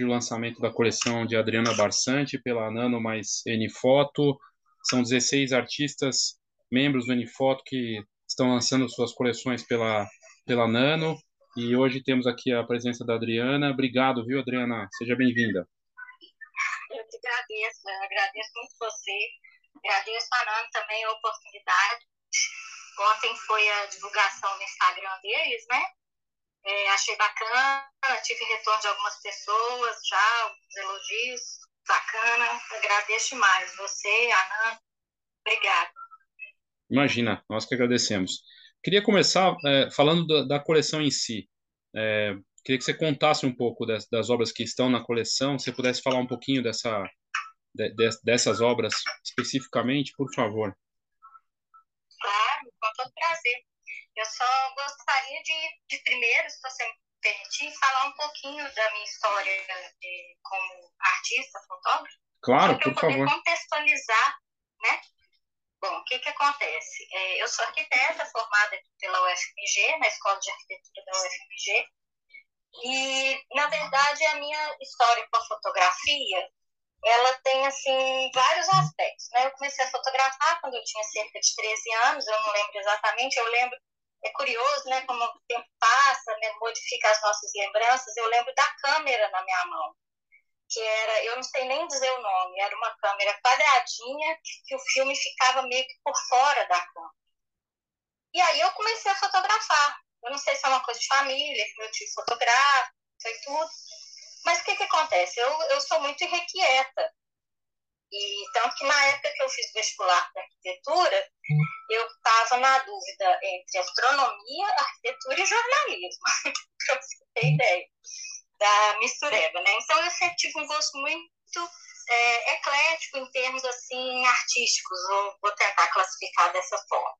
hoje o lançamento da coleção de Adriana Barsante pela Nano mais N-Foto. São 16 artistas, membros do N-Foto, que estão lançando suas coleções pela, pela Nano. E hoje temos aqui a presença da Adriana. Obrigado, viu, Adriana? Seja bem-vinda. Eu te agradeço, eu agradeço muito você. Agradeço a Nano também a oportunidade. Ontem foi a divulgação no Instagram deles, né? É, achei bacana, tive retorno de algumas pessoas já, alguns elogios, bacana. Agradeço demais. Você, Ana, obrigada. Imagina, nós que agradecemos. Queria começar é, falando da, da, coleção em si. É, queria que você contasse um pouco das, das, obras que estão na coleção, se você pudesse falar um pouquinho dessa, de, de, dessas obras especificamente, por favor. Claro, com todo prazer. Eu só gostaria de, de primeiro, se você me permitir, falar um pouquinho da minha história de, como artista, fotógrafo. Claro, por favor. Para contextualizar, né? Bom, o que que acontece? É, eu sou arquiteta formada pela UFMG, na Escola de Arquitetura da UFMG, e, na verdade, a minha história com a fotografia, ela tem, assim, vários aspectos, né? Eu comecei a fotografar quando eu tinha cerca de 13 anos, eu não lembro exatamente, eu lembro é curioso, né, como o tempo passa, né, modifica as nossas lembranças. Eu lembro da câmera na minha mão, que era, eu não sei nem dizer o nome, era uma câmera quadradinha que o filme ficava meio que por fora da câmera. E aí eu comecei a fotografar. Eu não sei se é uma coisa de família, que meu tio fotografa, foi tudo. Mas o que, que acontece? Eu, eu sou muito irrequieta. E tanto que na época que eu fiz vestibular para arquitetura, eu estava na dúvida entre astronomia, arquitetura e jornalismo, para você ter ideia da mistureba, né? Então eu sempre tive um gosto muito é, eclético em termos assim artísticos, vou, vou tentar classificar dessa forma.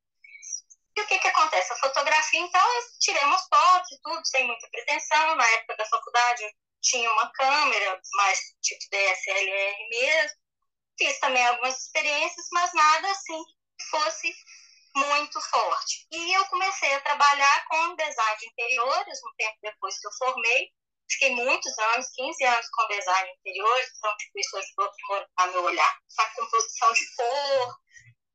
E o que que acontece? A fotografia, então, eu tirei umas fotos e tudo, sem muita pretensão. Na época da faculdade, eu tinha uma câmera, mais tipo DSLR mesmo. Fiz também algumas experiências, mas nada assim que fosse muito forte. E eu comecei a trabalhar com design de interiores, um tempo depois que eu formei. Fiquei muitos anos, 15 anos com design de interiores, então tipo, isso ajudou a meu olhar para composição de cor,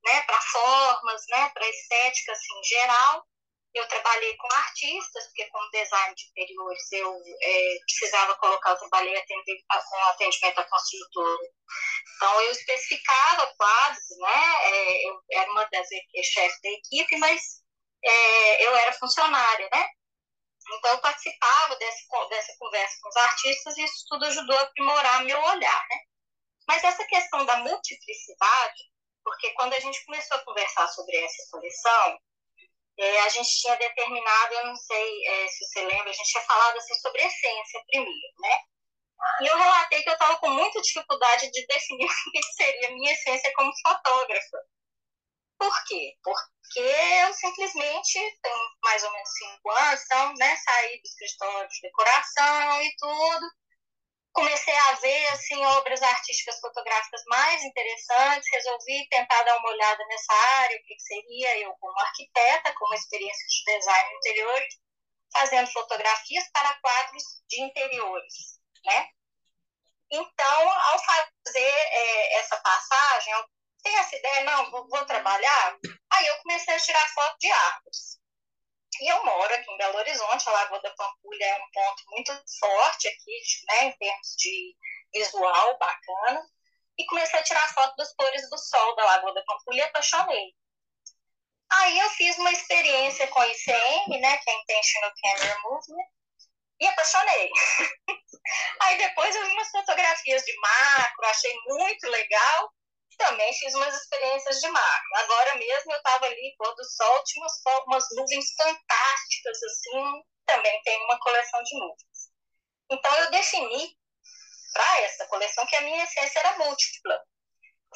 né, para formas, né, para estética assim, em geral. Eu trabalhei com artistas, porque como design de interiores eu é, precisava colocar, eu trabalhei atender, com atendimento a construtor. Então eu especificava quadros, né? É, eu era uma das chefes da equipe, mas é, eu era funcionária, né? Então eu participava desse, dessa conversa com os artistas e isso tudo ajudou a aprimorar meu olhar, né? Mas essa questão da multiplicidade, porque quando a gente começou a conversar sobre essa coleção, é, a gente tinha determinado, eu não sei é, se você lembra, a gente tinha falado assim, sobre essência primeiro, né? E eu relatei que eu estava com muita dificuldade de definir o que seria minha essência como fotógrafa. Por quê? Porque eu simplesmente tenho mais ou menos cinco anos, então, né, saí do escritório de decoração e tudo, comecei a ver assim obras artísticas fotográficas mais interessantes, resolvi tentar dar uma olhada nessa área, o que seria eu como arquiteta, com uma experiência de design interior, fazendo fotografias para quadros de interiores, né? Então, ao fazer é, essa passagem, eu tenho essa ideia, não, vou, vou trabalhar, aí eu comecei a tirar foto de árvores. E eu moro aqui em Belo Horizonte, a Lagoa da Pampulha é um ponto muito forte aqui, né, em termos de visual bacana. E comecei a tirar foto das cores do sol da Lagoa da Pampulha e apaixonei. Aí eu fiz uma experiência com a ICM, né, que é Intentional Camera Movement, e apaixonei. Aí depois eu vi umas fotografias de macro, achei muito legal, também fiz umas experiências de mar. Agora mesmo eu estava ali, pôr do sol, tinha umas, umas nuvens fantásticas, assim, também tem uma coleção de nuvens. Então eu defini para essa coleção que a minha essência era múltipla.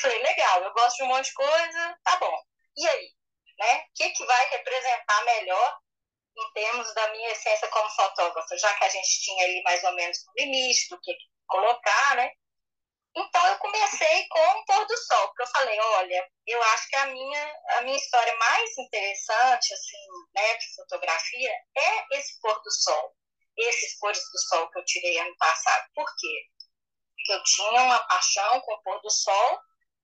Falei, legal, eu gosto de um monte de coisa, tá bom. E aí? Né? O que, que vai representar melhor em termos da minha essência como fotógrafa? Já que a gente tinha ali mais ou menos um limite do que colocar, né? Então eu comecei com o pôr do sol, porque eu falei, olha, eu acho que a minha, a minha história mais interessante, assim, né, de fotografia, é esse pôr do sol. esses cores do sol que eu tirei ano passado. Por quê? Porque eu tinha uma paixão com o pôr do sol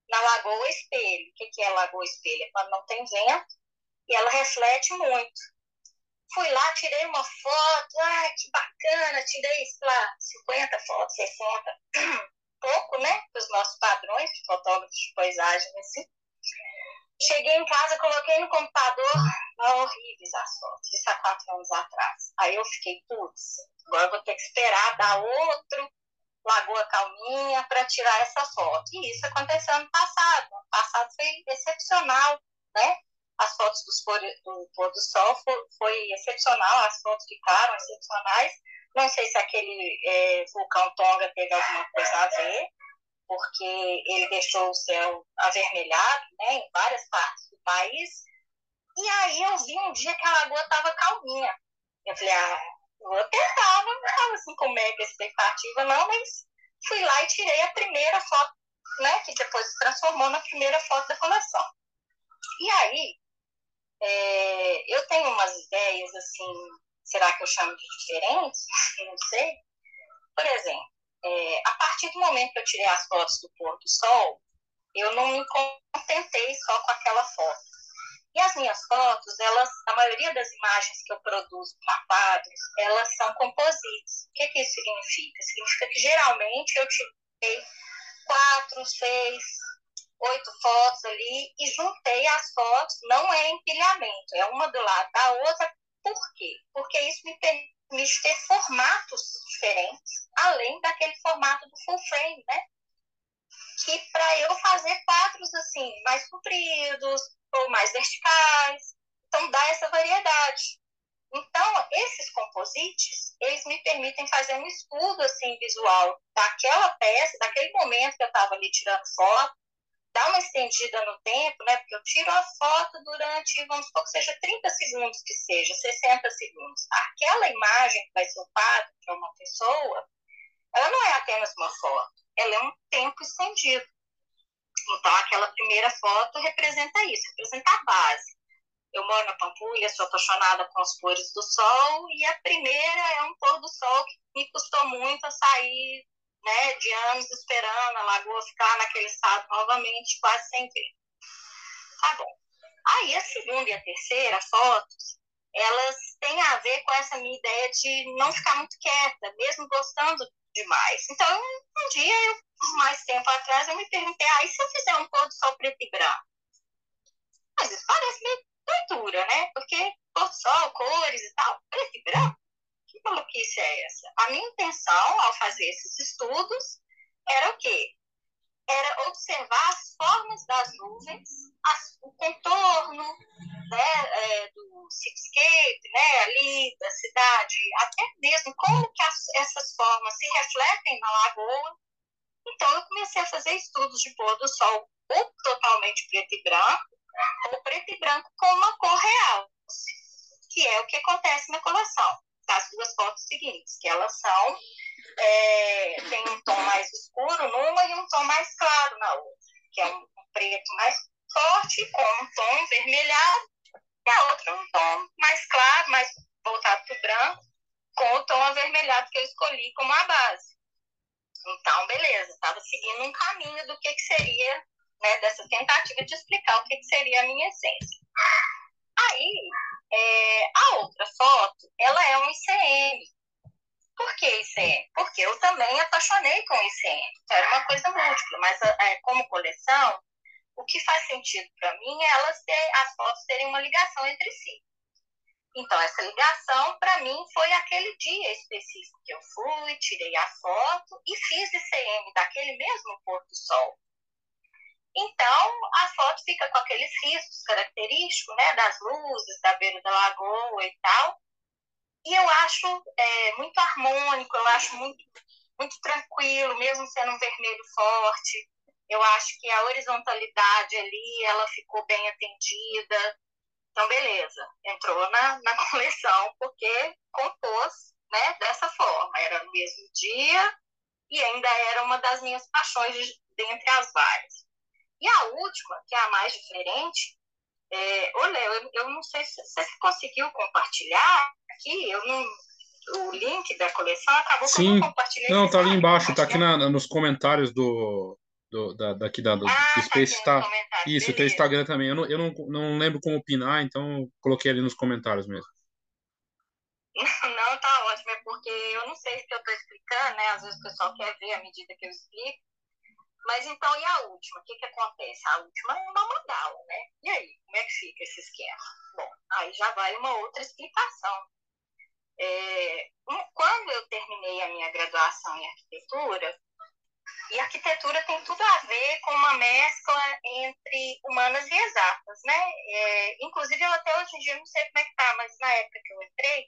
na Lagoa Espelho. O que é Lagoa Espelho? É quando não tem vento e ela reflete muito. Fui lá, tirei uma foto, ai, que bacana, tirei, sei lá, 50 fotos, 60, pouco, né, os nossos padrões de fotógrafos de paisagem, assim. Cheguei em casa, coloquei no computador, ah, horríveis as fotos, isso há quatro anos atrás. Aí eu fiquei, putz, agora vou ter que esperar dar outro Lagoa Calminha para tirar essa foto. E isso aconteceu ano passado. Ano passado foi excepcional, né? As fotos dos pôr, do pôr do sol foi, foi, excepcional, as fotos ficaram excepcionais. Não sei se aquele é, vulcão Tonga teve alguma coisa a ver, porque ele deixou o céu avermelhado né, em várias partes do país. E aí eu vi um dia que a lagoa estava calminha. Eu falei, ah, vou tentar, não estava assim com mega expectativa, não, mas fui lá e tirei a primeira foto, né, que depois se transformou na primeira foto da coleção. E aí, é, eu tenho umas ideias, assim, será que eu chamo de diferentes? Eu não sei. Por exemplo, é, a partir do momento que eu tirei as fotos do pôr do sol, eu não me contentei só com aquela foto. E as minhas fotos, elas, a maioria das imagens que eu produzo para quadros, elas são composites. O que, que isso significa? Significa que geralmente eu tirei quatro, seis, oito fotos ali e juntei as fotos, não é empilhamento, é uma do lado da outra. Por quê? Porque isso me permite ter formatos diferentes, além daquele formato do full frame, né? Que para eu fazer quadros assim, mais compridos ou mais verticais, então dá essa variedade. Então, esses composites, eles me permitem fazer um estudo assim visual daquela peça, daquele momento que eu estava ali tirando foto, dar uma estendida no tempo, né? Porque eu tiro a foto durante, vamos supor que seja 30 segundos que seja, 60 segundos. Aquela imagem que vai ser o quadro para uma pessoa, ela não é apenas uma foto, ela é um tempo estendido. Então, aquela primeira foto representa isso, representa a base. Eu moro na Pampulha, sou apaixonada com as cores do sol, e a primeira é um pôr do sol que me custou muito a sair né, de anos esperando a lagoa ficar naquele estado novamente, quase sem ver. Tá bom. Aí a segunda e a terceira fotos, elas têm a ver com essa minha ideia de não ficar muito quieta, mesmo gostando demais. Então, um dia, eu, mais tempo atrás, eu me perguntei, ah, e se eu fizer um pôr do sol preto e branco? Mas isso parece meio doidura, né? Porque pôr do sol, cores e tal, preto e branco que maluquice é essa? A minha intenção ao fazer esses estudos era o quê? Era observar as formas das nuvens, as, o contorno né, é, do cityscape, né, ali da cidade, até mesmo como que as, essas formas se refletem na lagoa. Então, eu comecei a fazer estudos de pôr do sol ou totalmente preto e branco, ou preto e branco com uma cor real, que é o que acontece na coleção das duas fotos seguintes, que elas são, é, tem um tom mais escuro numa e um tom mais claro na outra, que é um, preto mais forte com um tom vermelhado, e a outra um tom mais claro, mais voltado para o branco, com o tom avermelhado que eu escolhi como a base. Então, beleza, estava seguindo um caminho do que, que seria, né, dessa tentativa de explicar o que, que seria a minha essência. Aí, é, a outra foto, ela é um ICM. Por que ICM? Porque eu também apaixonei com ICM. Era uma coisa múltipla, mas é, como coleção, o que faz sentido para mim é elas ter, as fotos terem uma ligação entre si. Então, essa ligação, para mim, foi aquele dia específico que eu fui, tirei a foto e fiz ICM daquele mesmo pôr do sol. Então, a foto fica com aqueles riscos característicos, né, das luzes, da beira da lagoa e tal. E eu acho é, muito harmônico, eu acho muito, muito tranquilo, mesmo sendo um vermelho forte. Eu acho que a horizontalidade ali, ela ficou bem atendida. Então, beleza, entrou na, na coleção, porque compôs né, dessa forma. Era no mesmo dia e ainda era uma das minhas paixões dentre as várias. E a última, que é a mais diferente, é, ô Léo, eu, eu não sei se você conseguiu compartilhar aqui, eu não, o link da coleção, acabou Sim. que eu não compartilhei. Não, tá ali embaixo, tá aqui na, nos comentários do, do, da, daqui da, do, ah, do Space tá. Isso, tem Instagram também. Eu, não, eu não, não lembro como opinar, então coloquei ali nos comentários mesmo. Não, tá ótimo, é porque eu não sei se eu tô explicando, né? Às vezes o pessoal quer ver à medida que eu explico. Mas então, e a última? O que, que acontece? A última é uma mandala, né? E aí, como é que fica esse esquema? Bom, aí já vai uma outra explicação. É, quando eu terminei a minha graduação em arquitetura, e arquitetura tem tudo a ver com uma mescla entre humanas e exatas, né? É, inclusive, eu até hoje em dia não sei como é que tá, mas na época que eu entrei,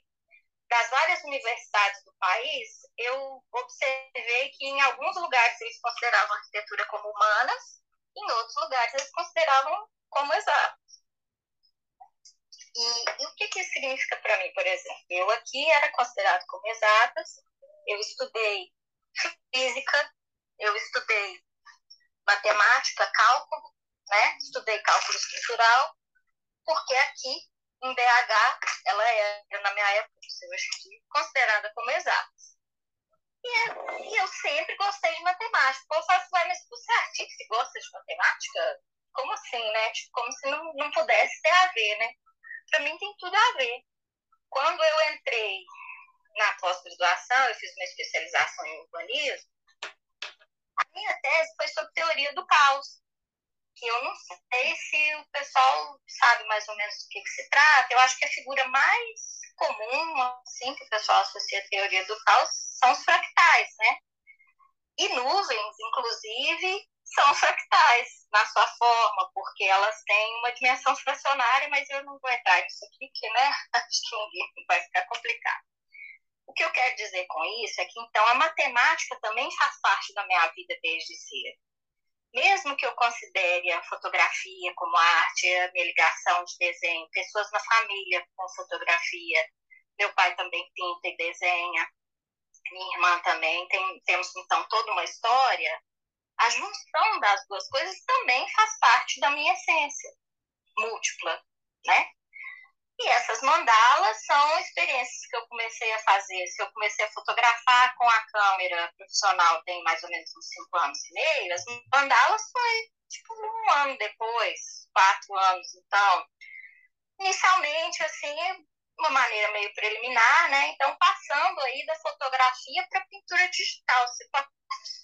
das várias universidades do país, eu observei que em alguns lugares eles consideravam a arquitetura como humanas, em outros lugares eles consideravam como exatas. E, e o que, que isso significa para mim, por exemplo? Eu aqui era considerado como exatas, eu estudei física, eu estudei matemática, cálculo, né? Estudei cálculo estrutural, porque aqui em BH ela era, na minha época, considerada como exatas. E, é, e, eu sempre gostei de matemática. O povo fala assim, mas você é artista e gosta de matemática? Como assim, né? Tipo, como se não, não pudesse ter a ver, né? Para mim tem tudo a ver. Quando eu entrei na pós-graduação, eu fiz uma especialização em urbanismo, a minha tese foi sobre teoria do caos, que eu não sei se o pessoal sabe mais ou menos do que, que se trata. Eu acho que a figura mais comum, assim, que o pessoal associa a teoria do caos, são os fractais, né? E nuvens, inclusive, são fractais na sua forma, porque elas têm uma dimensão fracionária, mas eu não vou entrar nisso aqui, porque, né, acho que vai ficar complicado. O que eu quero dizer com isso é que, então, a matemática também faz parte da minha vida desde cedo. Mesmo que eu considere a fotografia como arte, a minha ligação de desenho, pessoas na família com fotografia, meu pai também pinta e desenha, minha irmã também, tem, temos então toda uma história, a junção das duas coisas também faz parte da minha essência múltipla, né? E essas mandalas são experiências que eu comecei a fazer. Se eu comecei a fotografar com a câmera profissional tem mais ou menos uns cinco anos e meio, as mandalas foi tipo um ano depois, quatro anos. Então, inicialmente, assim, uma maneira meio preliminar, né? Então, passando aí da fotografia para pintura digital. Você,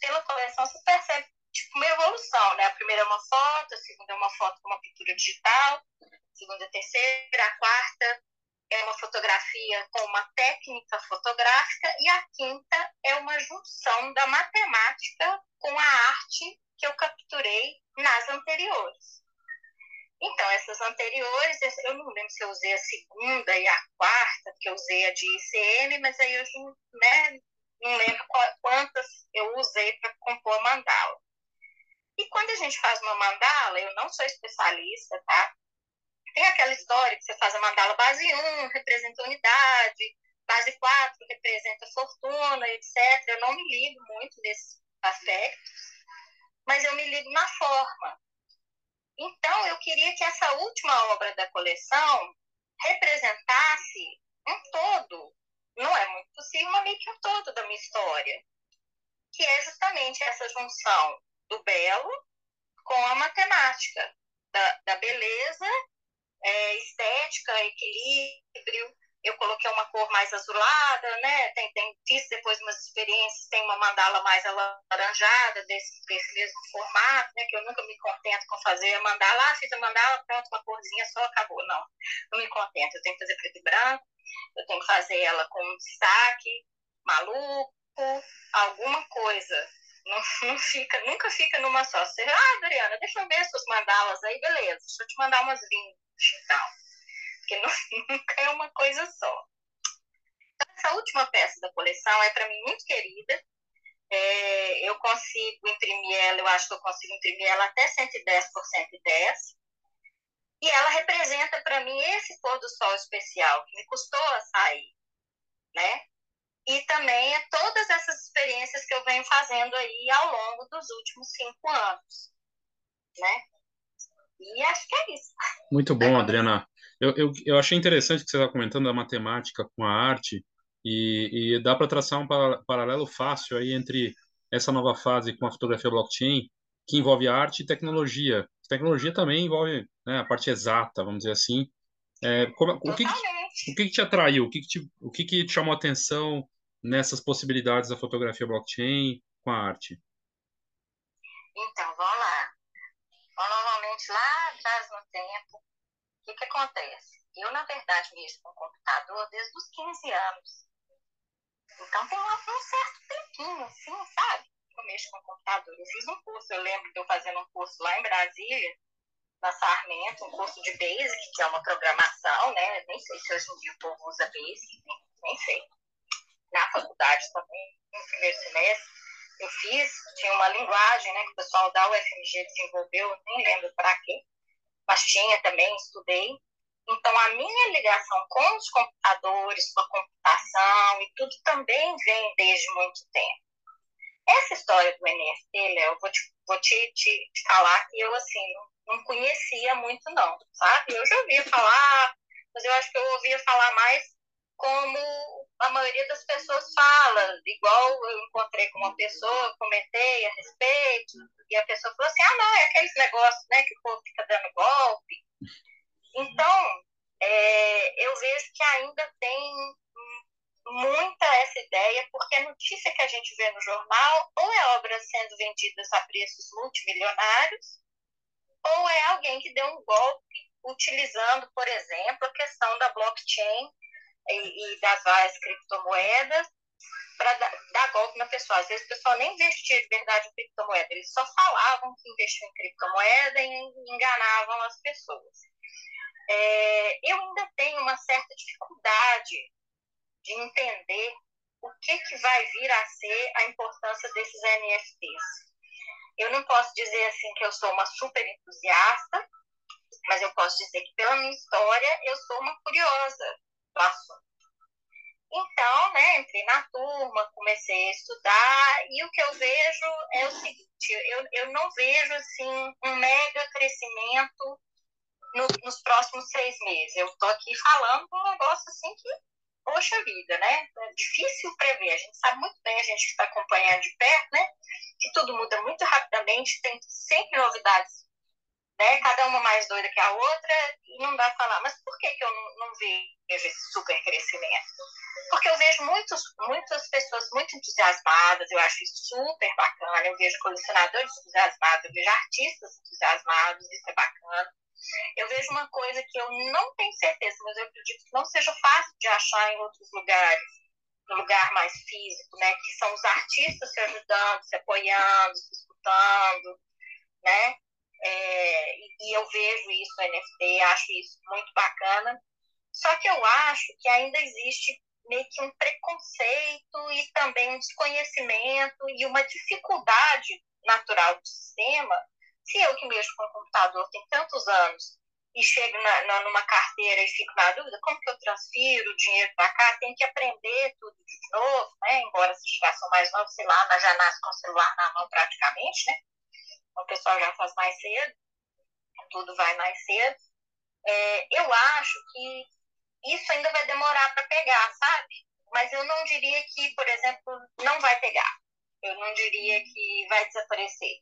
pela coleção, você percebe tipo uma evolução, né? A primeira é uma foto, a segunda é uma foto com uma pintura digital, segunda, terceira, a quarta é uma fotografia com uma técnica fotográfica e a quinta é uma junção da matemática com a arte que eu capturei nas anteriores. Então, essas anteriores, eu não lembro se eu usei a segunda e a quarta, que eu usei a de ICM, mas aí eu né, não lembro quantas eu usei para compor a mandala. E quando a gente faz uma mandala, eu não sou especialista, tá? Tem aquela história que você faz a mandala base 1, representa unidade, base 4 representa fortuna, etc. Eu não me ligo muito nesses aspectos, mas eu me ligo na forma. Então, eu queria que essa última obra da coleção representasse um todo, não é muito possível, mas meio que um todo da minha história, que é justamente essa junção do belo com a matemática, da, da beleza é, estética, equilíbrio. Eu coloquei uma cor mais azulada, né? Tem, tem, fiz depois umas experiências, tem uma mandala mais alaranjada, desse, desse mesmo formato, né? Que eu nunca me contento com fazer a mandala. Ah, fiz a mandala, pronto, uma corzinha só, acabou. Não, não me contento. Eu tenho que fazer preto e branco, eu tenho que fazer ela com um destaque maluco, alguma coisa. Não, não fica, nunca fica numa só. Você, ah, Adriana, deixa eu ver suas mandalas aí, beleza. Deixa eu te mandar umas lindas então. Porque não, nunca é uma coisa só. Então, essa última peça da coleção é para mim muito querida. É, eu consigo imprimir ela, eu acho que eu consigo imprimir ela até 110 por 110. E ela representa para mim esse pôr do sol especial que me custou a sair, né? E também é todas essas experiências que eu venho fazendo aí ao longo dos últimos cinco anos, né? E acho que é isso. Muito bom, Adriana. Eu, eu, eu achei interessante que você está comentando a matemática com a arte, E, e dá para traçar um paralelo fácil aí entre essa nova fase com a fotografia blockchain, que envolve arte e tecnologia. Tecnologia também envolve né, a parte exata, vamos dizer assim. É, como, o que, o que, te atraiu? O que, que, te, o que, que te chamou a atenção nessas possibilidades da fotografia blockchain com a arte? Então, vamos lá. Normalmente, lá atrás no tempo, o que, que acontece? Eu, na verdade, mexo com computador desde os 15 anos. Então, tem um certo tempinho, assim, sabe? Eu mexo com computador. Eu fiz um curso, eu lembro de eu fazendo um curso lá em Brasília, na Sarmento, um curso de Basic, que é uma programação, né? Nem sei se hoje em dia o povo usa Basic, nem sei. Na faculdade também, no primeiro semestre, eu fiz, tinha uma linguagem, né, que o pessoal da UFMG desenvolveu, nem lembro para quê, mas tinha também, estudei. Então, a minha ligação com os computadores, com a computação e tudo também vem desde muito tempo. Essa história do NFT, Léo, vou, te, vou te, te, te falar que eu, assim, não conhecia muito, não, sabe? Eu já ouvia falar, mas eu acho que eu ouvia falar mais como a maioria das pessoas fala, igual eu encontrei com uma pessoa, comentei a respeito, e a pessoa falou assim, ah, não, é aqueles negócios, né, que o povo fica dando golpe. Então, é, eu vejo que ainda tem muita essa ideia, porque a notícia que a gente vê no jornal ou é obra sendo vendidas a preços multimilionários, ou é alguém que deu um golpe utilizando, por exemplo, a questão da blockchain e, e das várias criptomoedas para dar, dar, golpe na pessoa. Às vezes o pessoal nem investia de verdade em criptomoeda, eles só falavam que investiam em criptomoeda e enganavam as pessoas. É, eu ainda tenho uma certa dificuldade de entender o que, que vai vir a ser a importância desses NFTs. Eu não posso dizer assim que eu sou uma super entusiasta, mas eu posso dizer que pela minha história eu sou uma curiosa assunto. Então, né, entrei na turma, comecei a estudar e o que eu vejo é o seguinte, eu, eu não vejo assim um mega crescimento no, nos próximos seis meses. Eu estou aqui falando um negócio assim que poxa vida, né? É difícil prever. A gente sabe muito bem, a gente que está acompanhando de perto, né? Que tudo muda muito rapidamente, tem sempre novidades, né? Cada uma mais doida que a outra, e não dá falar. Mas por que, que eu não, não vejo esse super crescimento? Porque eu vejo muitos, muitas pessoas muito entusiasmadas, eu acho isso super bacana. Eu vejo colecionadores entusiasmados, eu vejo artistas entusiasmados, isso é bacana eu vejo uma coisa que eu não tenho certeza, mas eu acredito que não seja fácil de achar em outros lugares, no lugar mais físico, né? Que são os artistas se ajudando, se apoiando, se escutando, né? É, e eu vejo isso no NFT, acho isso muito bacana. Só que eu acho que ainda existe meio que um preconceito e também um desconhecimento e uma dificuldade natural do sistema se eu que mexo com o computador tem tantos anos e chego na, na, numa carteira e fico na dúvida, como que eu transfiro o dinheiro para cá? Tem que aprender tudo de novo, né? Embora já são mais novos, sei lá, já nasce com o celular na mão praticamente, né? O pessoal já faz mais cedo, tudo vai mais cedo. É, eu acho que isso ainda vai demorar para pegar, sabe? Mas eu não diria que, por exemplo, não vai pegar. Eu não diria que vai desaparecer.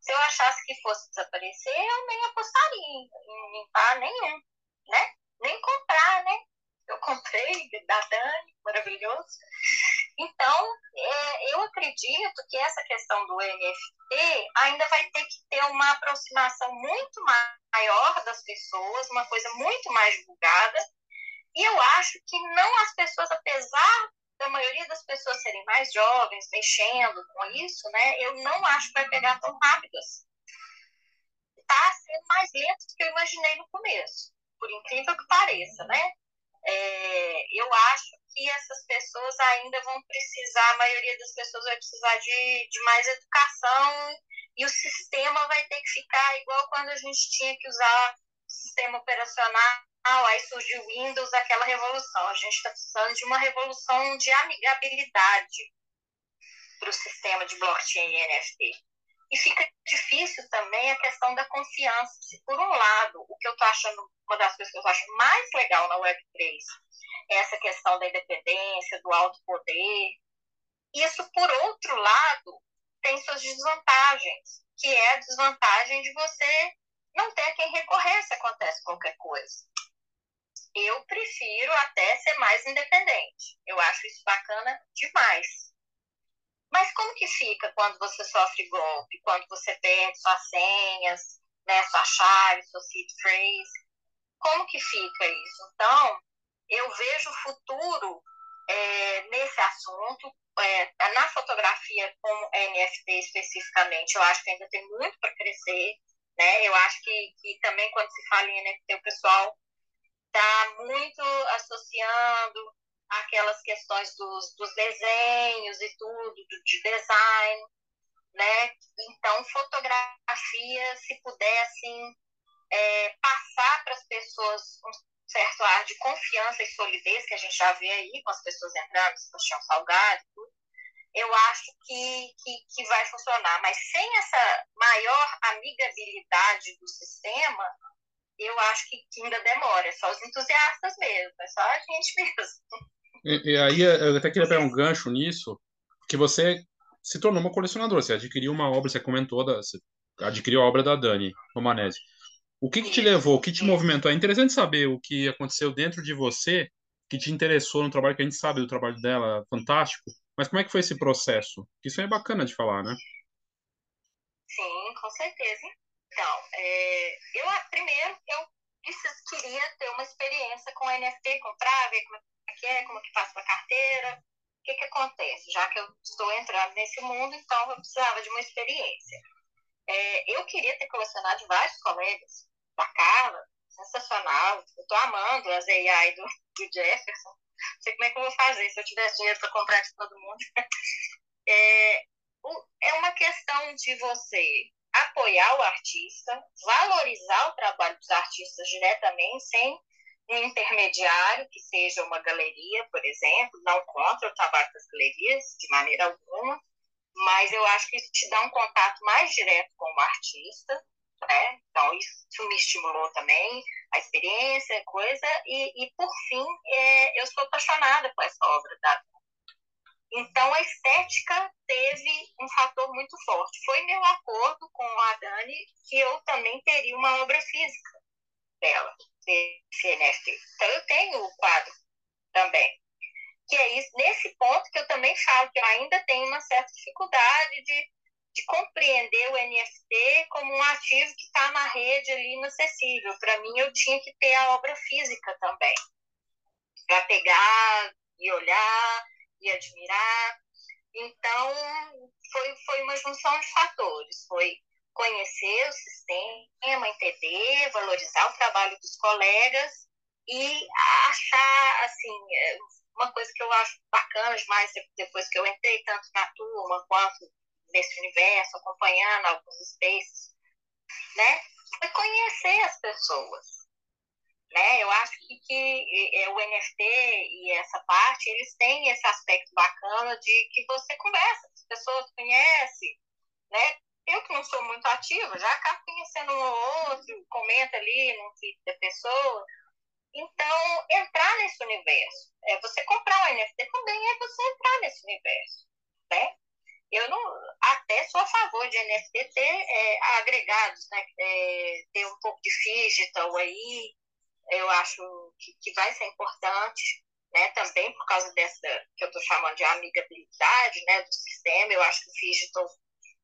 Se eu achasse que fosse desaparecer, eu nem apostaria em limpar nenhum, né? Nem comprar, né? Eu comprei da Dani, maravilhoso. Então, é, eu acredito que essa questão do NFT ainda vai ter que ter uma aproximação muito maior das pessoas, uma coisa muito mais divulgada. E eu acho que não as pessoas, apesar da maioria das pessoas serem mais jovens, mexendo com isso, né, eu não acho que vai pegar tão rápido assim. Está sendo mais lento do que eu imaginei no começo, por incrível que pareça, né? É, eu acho que essas pessoas ainda vão precisar, a maioria das pessoas vai precisar de, de mais educação e o sistema vai ter que ficar igual quando a gente tinha que usar o sistema operacional aí surgiu Windows, aquela revolução. A gente está precisando de uma revolução de amigabilidade para o sistema de blockchain e NFT. E fica difícil também a questão da confiança. Se, por um lado, o que eu estou achando, uma das coisas que eu acho mais legal na Web3 é essa questão da independência, do alto poder. Isso, por outro lado, tem suas desvantagens, que é a desvantagem de você não ter quem recorrer se acontece qualquer coisa. Eu prefiro até ser mais independente. Eu acho isso bacana demais. Mas como que fica quando você sofre golpe, quando você perde suas senhas, né, sua chave, sua seed phrase? Como que fica isso? Então, eu vejo o futuro é, nesse assunto, é, na fotografia com NFT especificamente, eu acho que ainda tem muito para crescer. Né? Eu acho que, que também quando se fala em NFT, o pessoal está muito associando aquelas questões dos, dos desenhos e tudo, de design, né? Então, fotografia, se puder, assim, é, passar para as pessoas um certo ar de confiança e solidez, que a gente já vê aí com as pessoas entrando, Sebastião Salgado e tudo, eu acho que, que, que vai funcionar. Mas sem essa maior amigabilidade do sistema, eu acho que ainda demora. É só os entusiastas mesmo, é só a gente mesmo. E, e, aí eu até queria pegar um gancho nisso, que você se tornou uma colecionadora, você adquiriu uma obra, você comentou, da, você adquiriu a obra da Dani Romanese. O que, que te levou, o que te movimentou? É interessante saber o que aconteceu dentro de você que te interessou no trabalho, que a gente sabe do trabalho dela, fantástico, mas como é que foi esse processo? Isso é bacana de falar, né? Sim, com certeza. Então, é, eu primeiro eu queria ter uma experiência com NFT, comprar, ver como é que é, como que faço a carteira. O que, que acontece? Já que eu estou entrando nesse mundo, então eu precisava de uma experiência. É, eu queria ter colecionado vários colegas, da Carla, sensacional. Eu estou amando as AI do, do Jefferson. Não sei como é que eu vou fazer se eu tivesse dinheiro para comprar de todo mundo. É, é uma questão de você apoiar o artista, valorizar o trabalho dos artistas diretamente, sem um intermediário, que seja uma galeria, por exemplo, não contra o trabalho das galerias, de maneira alguma, mas eu acho que isso te dá um contato mais direto com o artista, né? Então, isso me estimulou também, a experiência, coisa, e, e por fim, é, eu sou apaixonada por essa obra da então, a estética teve um fator muito forte. Foi meu acordo com a Dani que eu também teria uma obra física dela, desse NFT. Então, eu tenho o quadro também. Que é isso, nesse ponto que eu também falo que eu ainda tenho uma certa dificuldade de, de compreender o NFT como um ativo que está na rede ali inacessível. Para mim, eu tinha que ter a obra física também, para pegar e olhar e admirar. Então, foi, foi uma junção de fatores. Foi conhecer o sistema, entender, valorizar o trabalho dos colegas e achar, assim, é, uma coisa que eu acho bacana demais depois que eu entrei, tanto na turma quanto nesse universo, acompanhando alguns spaces, né? Foi conhecer as pessoas né? Eu acho que, que é, o NFT e essa parte, eles têm esse aspecto bacana de que você conversa, as pessoas conhecem, né? Eu que não sou muito ativa, já acabo conhecendo um ou outro, comenta ali no feed da pessoa. Então, entrar nesse universo, é você comprar um NFT também é você entrar nesse universo, né? Eu não, até sou a favor de NFT ter é, agregados, né? É, ter um pouco de digital aí, eu acho que, que vai ser importante, né, também por causa dessa que eu estou chamando de amigabilidade né, do sistema. Eu acho que o digital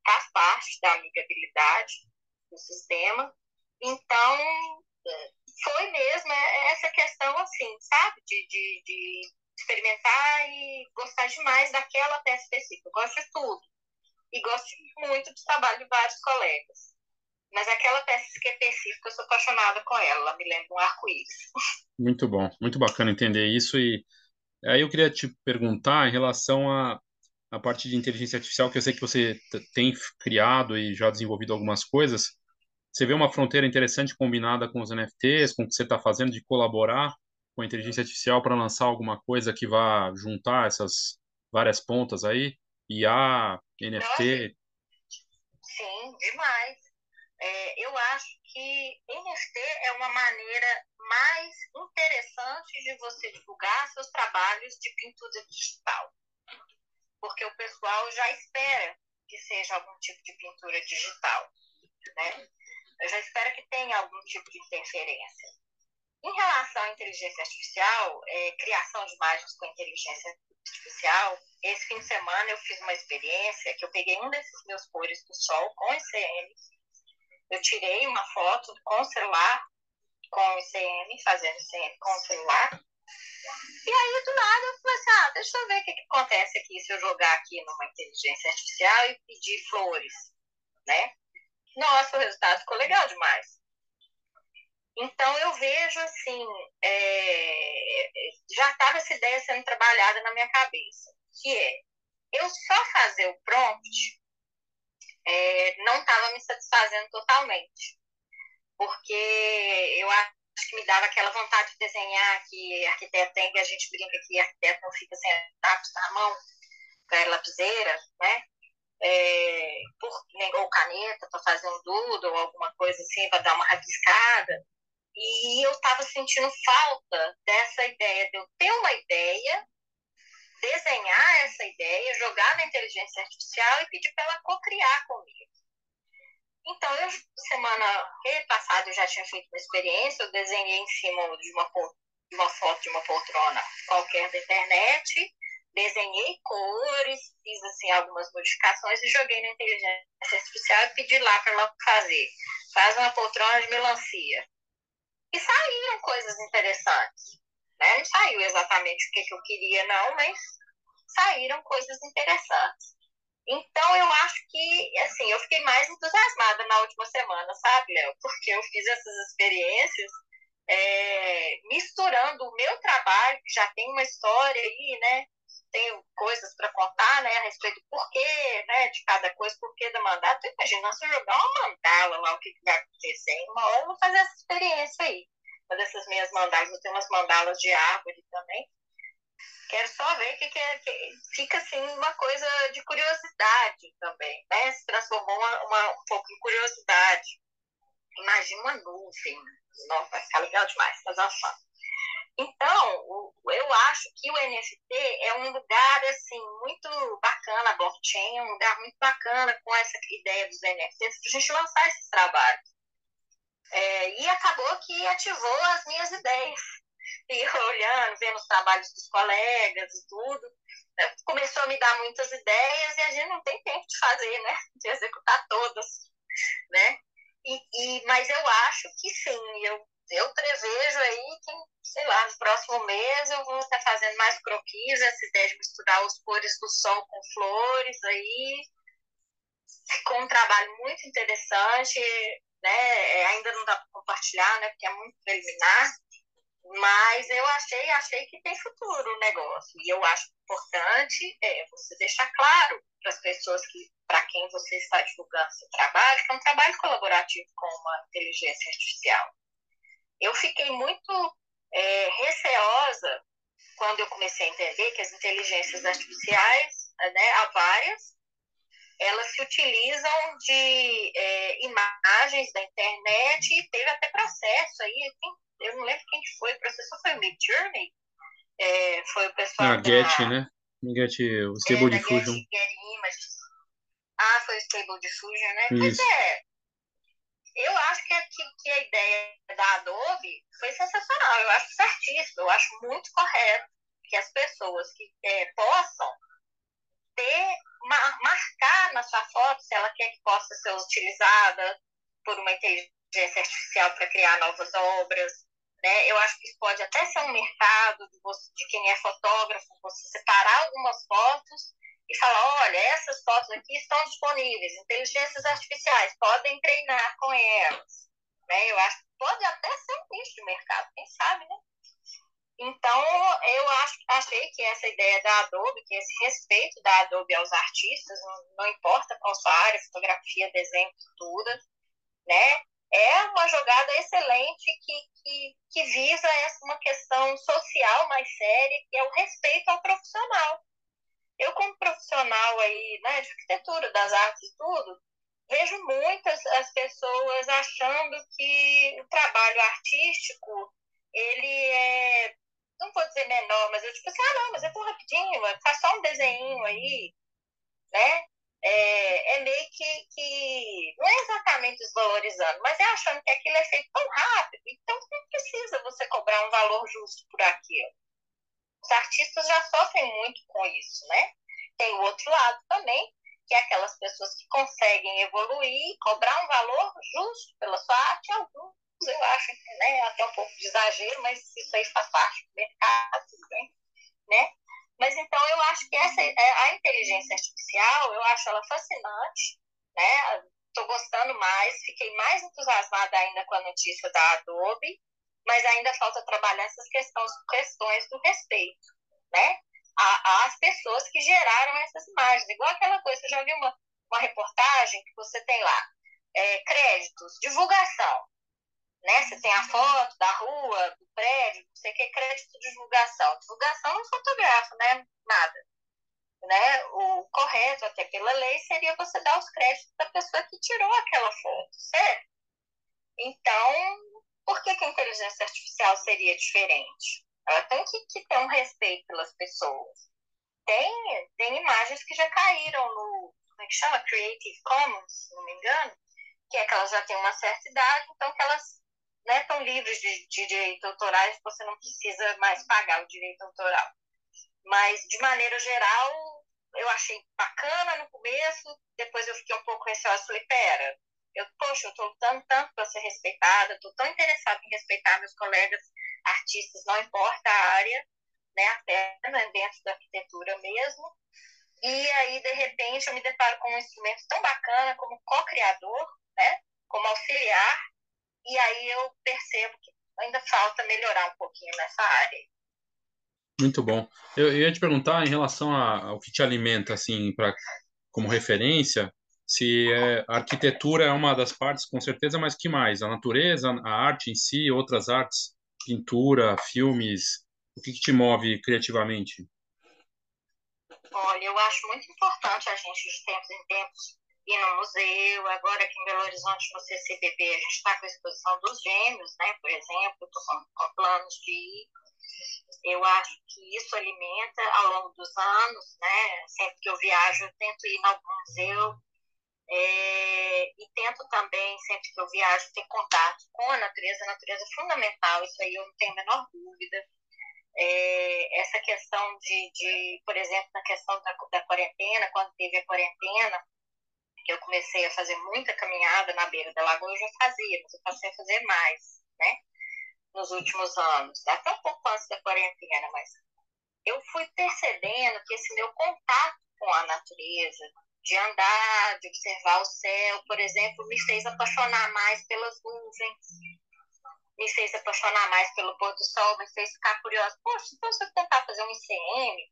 faz parte da amigabilidade do sistema. Então, foi mesmo essa questão, assim, sabe, de, de, de experimentar e gostar demais daquela peça específica. Eu gosto de tudo. E gosto muito do trabalho de vários colegas. Mas aquela peça específica, eu sou apaixonada com ela, ela me lembra um arco-íris. Muito bom, muito bacana entender isso. E aí eu queria te perguntar em relação a a parte de inteligência artificial, que eu sei que você tem criado e já desenvolvido algumas coisas. Você vê uma fronteira interessante combinada com os NFTs, com o que você está fazendo de colaborar com a inteligência artificial para lançar alguma coisa que vá juntar essas várias pontas aí, IA, NFT. Sim, demais. É, eu acho que NFT é uma maneira mais interessante de você divulgar seus trabalhos de pintura digital. Porque o pessoal já espera que seja algum tipo de pintura digital. Né? Eu já espero que tenha algum tipo de interferência. Em relação à inteligência artificial, é, criação de imagens com inteligência artificial, esse fim de semana eu fiz uma experiência que eu peguei um desses meus cores do sol com ICM, eu tirei uma foto com o celular, com o ICM, fazendo ICM com o celular, e aí do nada eu falei assim, ah, deixa eu ver o que, que acontece aqui se eu jogar aqui numa inteligência artificial e pedir flores, né? Nossa, o resultado ficou legal demais. Então, eu vejo assim, é, já estava essa ideia sendo trabalhada na minha cabeça, que é, eu só fazer o prompt é, não estava me satisfazendo totalmente, porque eu acho que me dava aquela vontade de desenhar que arquiteto tem, que a gente brinca que arquiteto não fica sem lápis na mão, com a lapiseira, né? É, por, ou caneta para fazer um doodle ou alguma coisa assim, para dar uma rabiscada. E eu estava sentindo falta dessa ideia, de eu ter uma ideia, desenhar essa ideia, jogar na inteligência artificial e pedir para ela co-criar comigo. Então, eu, semana passada, eu já tinha feito uma experiência, eu desenhei em cima de uma, de uma foto de uma poltrona qualquer da internet, desenhei cores, fiz assim algumas modificações e joguei na inteligência artificial e pedi lá para ela fazer. Faz uma poltrona de melancia. E saíram coisas interessantes. Né? Não saiu exatamente o que, que eu queria, não, mas saíram coisas interessantes. Então, eu acho que, assim, eu fiquei mais entusiasmada na última semana, sabe, Léo? Porque eu fiz essas experiências é, misturando o meu trabalho, que já tem uma história aí, né? tenho coisas para contar, né, a respeito do porquê, né, de cada coisa, porquê da mandala. Tu imagina, se eu jogar uma mandala lá, o que, que vai acontecer? Uma hora eu vou fazer essa experiência aí. Uma dessas minhas mandalas, eu tenho umas mandalas de árvore também. Quero só ver que, que, é, que fica assim uma coisa de curiosidade também, né? Se transformou uma, uma, um pouco em curiosidade. Imagina uma nuvem. Nossa, vai ficar legal demais, uma fã. Então, eu acho que o NFT é um lugar assim muito bacana, a blockchain é um lugar muito bacana com essa ideia dos NFTs para a gente lançar esses trabalhos. É, e acabou que ativou as minhas ideias. E olhando, vendo os trabalhos dos colegas e tudo, né, começou a me dar muitas ideias e a gente não tem tempo de fazer, né? De executar todas, né? E, e, mas eu acho que sim, eu eu prevejo aí que, sei lá, no próximo mês eu vou estar fazendo mais croquis, essa ideia de misturar os cores do sol com flores aí. Ficou um trabalho muito interessante, né? É, ainda não dá para compartilhar, né? Porque é muito preliminar. Mas eu achei, achei que tem futuro o negócio. E eu acho importante é, você deixar claro para as pessoas que para quem você está divulgando seu trabalho, que é um trabalho colaborativo com uma inteligência artificial eu fiquei muito é, receosa quando eu comecei a entender que as inteligências artificiais, né, há várias, elas se utilizam de é, imagens da internet e teve até processo aí, eu não lembro quem foi, o professor foi o Mid Journey, é, foi o pessoal ah, da... Get, né? Get, o Stable é, Diffusion. Get, Get Images. Ah, foi o Stable Diffusion, né? Isso. Pois é, eu acho que, que, que, a ideia da Adobe foi sensacional, eu acho certíssimo, eu acho muito correto que as pessoas que é, possam ter, marcar na sua foto se ela quer que possa ser utilizada por uma inteligência artificial para criar novas obras. Né? Eu acho que pode até ser um mercado de, você, de quem é fotógrafo, você separar algumas fotos e falar, olha, essas fotos aqui estão disponíveis, inteligências artificiais, podem treinar com elas. Né? Eu acho que pode até ser um nicho de mercado, quem sabe, né? Então, eu acho, achei que essa ideia da Adobe, que esse respeito da Adobe aos artistas, não, não importa qual sua área, fotografia, desenho, tudo, né? É uma jogada excelente que, que, que visa essa, uma questão social mais séria, que é o respeito ao profissional eu como profissional aí, né, de arquitetura, das artes e tudo, vejo muitas as pessoas achando que o trabalho artístico ele é não vou dizer menor, mas eu tipo assim, ah não, mas é por rapidinho, faz só um desenho aí, né? É, é meio que, que não é exatamente desvalorizando, mas é achando que aquilo é feito tão rápido, então não precisa você cobrar um valor justo por aquilo. Os artistas já sofrem muito com isso, né? Tem o outro lado também, que é aquelas pessoas que conseguem evoluir, cobrar um valor justo pela sua arte, alguns eu acho né, até um pouco de exagero, mas isso aí faz parte do mercado, né? Mas então eu acho que essa é, a inteligência artificial, eu acho ela fascinante, né? Estou gostando mais, fiquei mais entusiasmada ainda com a notícia da Adobe, mas ainda falta trabalhar essas questões, questões do respeito, né? Às pessoas que geraram essas imagens. Igual aquela coisa, você já viu uma, uma reportagem que você tem lá, é, créditos, divulgação, né? Você tem a foto da rua, do prédio, não sei o que, crédito de divulgação. Divulgação não fotografa, né? Nada. Né? O correto, até pela lei, seria você dar os créditos da pessoa que tirou aquela foto, certo? Então, por que, que a inteligência artificial seria diferente? Ela tem que, que ter um respeito pelas pessoas. Tem, tem imagens que já caíram no, como é que chama? Creative Commons, se não me engano, que é que elas já têm uma certa idade, então que elas né, estão livres de, de direitos autorais, você não precisa mais pagar o direito autoral. Mas, de maneira geral, eu achei bacana no começo, depois eu fiquei um pouco receosa, falei, pera, eu, poxa, eu estou lutando tanto para ser respeitada, estou tão interessada em respeitar meus colegas artistas, não importa a área, né, até né, dentro da arquitetura mesmo. E aí, de repente, eu me deparo com um instrumento tão bacana como co-criador, né, como auxiliar, e aí eu percebo que ainda falta melhorar um pouquinho nessa área. Muito bom. Eu, eu ia te perguntar em relação a, ao que te alimenta, assim, pra, como referência, se é, a arquitetura é uma das partes, com certeza, mas que mais? A natureza, a arte em si, outras artes, pintura, filmes, o que, que te move criativamente? Olha, eu acho muito importante a gente, de tempos em tempos, ir no museu. Agora aqui em Belo Horizonte, no CCBB, a gente está com a exposição dos gêmeos, né? Por exemplo, estou com, com planos de ir. Eu acho que isso alimenta ao longo dos anos, né? Sempre que eu viajo, eu tento ir em algum museu. É, e tento também, sempre que eu viajo, ter contato com a natureza. A natureza é fundamental, isso aí eu não tenho a menor dúvida. É, essa questão de, de, por exemplo, na questão da, da quarentena, quando teve a quarentena, eu comecei a fazer muita caminhada na beira da lagoa, eu já fazia, mas eu passei a fazer mais, né? Nos últimos anos, até um pouco antes da quarentena, mas eu fui percebendo que esse meu contato com a natureza, de andar, de observar o céu, por exemplo, me fez apaixonar mais pelas nuvens, me fez apaixonar mais pelo pôr do sol, me fez ficar curiosa. Poxa, então se eu tentar fazer um ICM,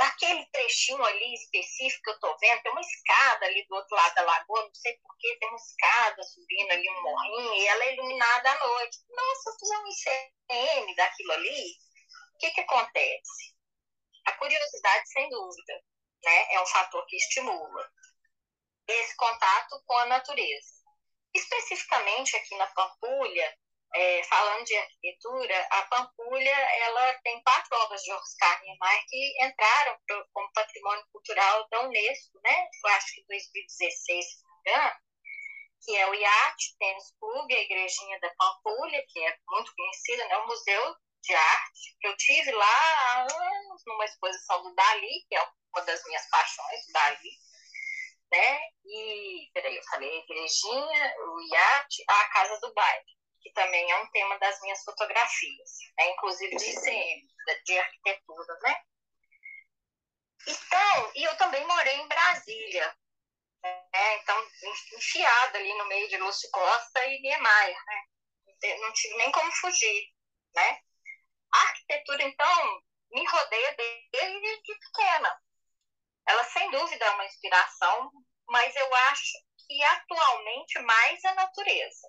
daquele trechinho ali específico que eu estou vendo, tem uma escada ali do outro lado da lagoa, não sei porquê, tem uma escada subindo ali um morrinho e ela é iluminada à noite. Nossa, fizer um ICM daquilo ali, o que, que acontece? A curiosidade, sem dúvida, né, é um fator que estimula esse contato com a natureza. Especificamente aqui na Pampulha, é, falando de arquitetura, a Pampulha ela tem quatro obras de Oscar Niemeyer que entraram pro, como patrimônio cultural da Unesco, né? Eu acho que 2016, se não me engano, que é o IAT, Tênis Clube, a Igrejinha da Pampulha, que é muito conhecida, né? O Museu de Arte, que eu tive lá há anos numa exposição do Dali, que é uma das minhas paixões, o Dali, né? E, peraí, eu falei a Igrejinha, o IAT, a Casa do Baile que também é um tema das minhas fotografias, né? inclusive de ICM, de arquitetura, né? Então, e eu também morei em Brasília, né? então, enfiada ali no meio de Lúcio Costa e Niemeyer, né? Não tive nem como fugir, né? A arquitetura, então, me rodeia desde pequena. Ela, sem dúvida, é uma inspiração, mas eu acho que atualmente mais a natureza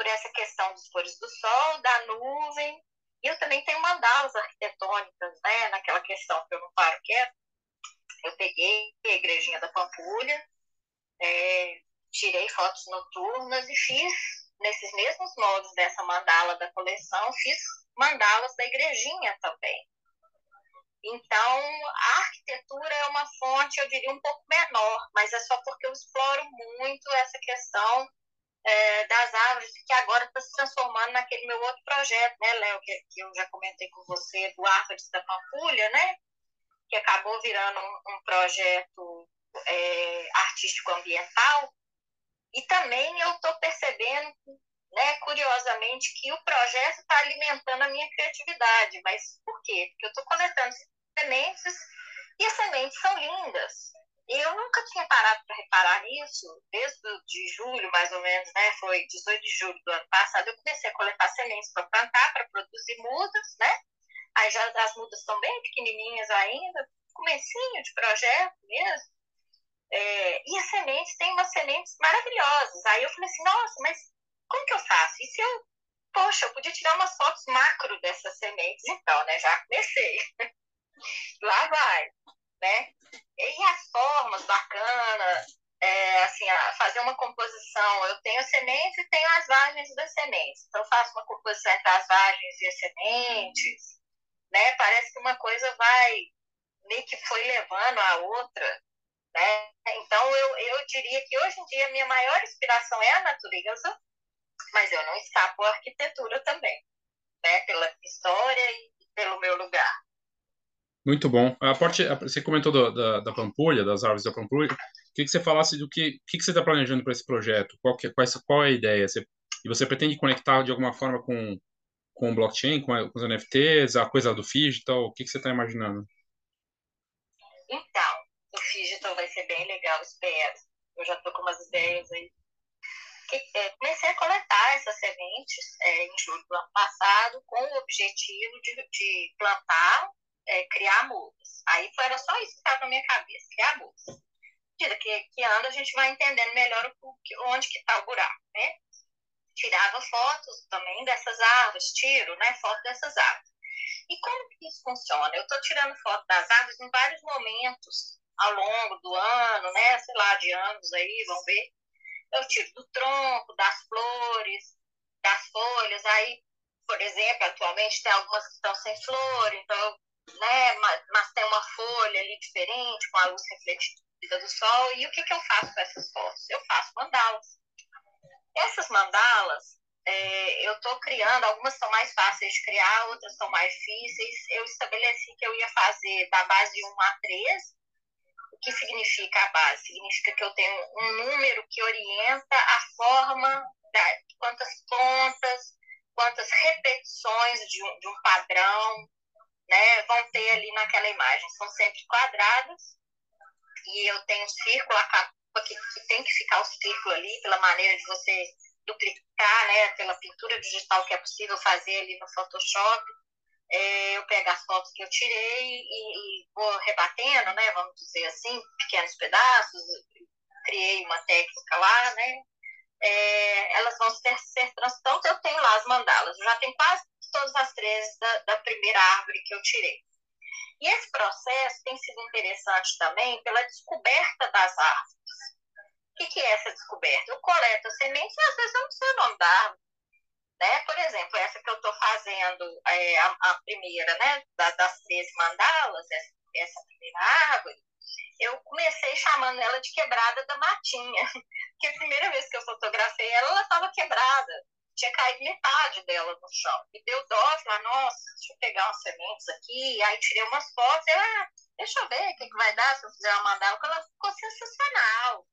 por essa questão dos cores do sol, da nuvem. E eu também tenho mandalas arquitetônicas, né? Naquela questão que eu não paro quieto. Eu peguei a igrejinha da Pampulha, é, tirei fotos noturnas e fiz, nesses mesmos moldes dessa mandala da coleção, fiz mandalas da igrejinha também. Então, a arquitetura é uma fonte, eu diria, um pouco menor, mas é só porque eu exploro muito essa questão é, das árvores, que agora está se transformando naquele meu outro projeto, né, Léo, que, que, eu já comentei com você, do Árvores da Pampulha, né, que acabou virando um, um projeto é, artístico-ambiental. E também eu estou percebendo, né, curiosamente, que o projeto está alimentando a minha criatividade. Mas por quê? Porque eu estou coletando sementes e as sementes são lindas. Eu nunca tinha parado para reparar nisso, desde de julho, mais ou menos, né? Foi 18 de julho do ano passado, eu comecei a coletar sementes para plantar, para produzir mudas, né? Aí já as mudas estão bem pequenininhas ainda, comecinho de projeto mesmo. É, e as sementes, tem umas sementes maravilhosas. Aí eu falei assim, nossa, mas como que eu faço? E se eu, poxa, eu podia tirar umas fotos macro dessas sementes, então, né? Já comecei. Lá vai né? E as formas bacanas, é, assim, fazer uma composição. Eu tenho sementes e tenho as vagens das sementes. Então, eu faço uma composição entre as vagens e as sementes, né? Parece que uma coisa vai, meio que foi levando a outra, né? Então, eu, eu diria que hoje em dia a minha maior inspiração é a natureza, mas eu não escapo a arquitetura também, né? Pela história e pelo meu lugar. Muito bom. A parte, você comentou do, da, da Pampulha, das árvores da Pampulha. Queria que você falasse do que, que, que você está planejando para esse projeto. Qual, que, qual, qual é a ideia? Você, e você pretende conectar de alguma forma com, com o blockchain, com, a, com os NFTs, a coisa do digital? O que, que você está imaginando? Então, o digital vai ser bem legal, espero. Eu já estou com umas ideias aí. É, comecei a coletar essas sementes é, em julho do ano passado com o objetivo de, de plantar é, criar mudas. Aí foi, era só isso que estava na minha cabeça, criar mudas. Tira que, que anda, a gente vai entendendo melhor o, onde que está o buraco, né? Tirava fotos também dessas árvores, tiro, né? Foto dessas árvores. E como que isso funciona? Eu estou tirando foto das árvores em vários momentos ao longo do ano, né? Sei lá, de anos aí, vamos ver. Eu tiro do tronco, das flores, das folhas. Aí, por exemplo, atualmente tem algumas que estão sem flor, então eu né? Mas, mas, tem uma folha ali diferente, com a luz refletida do sol. E o que, que eu faço com essas fotos? Eu faço mandalas. Essas mandalas, é, eu estou criando, algumas são mais fáceis de criar, outras são mais difíceis. Eu estabeleci que eu ia fazer da base de 1 a 3. O que significa a base? Significa que eu tenho um número que orienta a forma da, quantas pontas, quantas repetições de um, de um padrão, né, vão ter ali naquela imagem. São sempre quadradas e eu tenho um círculo, a capa que, que tem que ficar o círculo ali, pela maneira de você duplicar, né, pela pintura digital que é possível fazer ali no Photoshop. É, eu pego as fotos que eu tirei e, e, vou rebatendo, né, vamos dizer assim, pequenos pedaços, criei uma técnica lá, né, é, elas vão ser, ser. Então, eu tenho lá as mandalas, eu já tenho quase todas as três da, da primeira árvore que eu tirei. E esse processo tem sido interessante também pela descoberta das árvores. O que, que é essa descoberta? Eu coleto sementes e às vezes eu não sei o nome da árvore. Né? Por exemplo, essa que eu estou fazendo, é, a, a, primeira, né, da, das três mandalas, essa, essa primeira árvore, eu comecei chamando ela de quebrada da matinha. Porque a primeira vez que eu fotografei ela, ela estava quebrada tinha caído metade dela no chão. Me deu dó, falei, nossa, deixa eu pegar umas sementes aqui. Aí tirei umas fotos, e, ah, deixa eu ver o que, que vai dar se eu fizer uma mandala, porque ela ficou sensacional.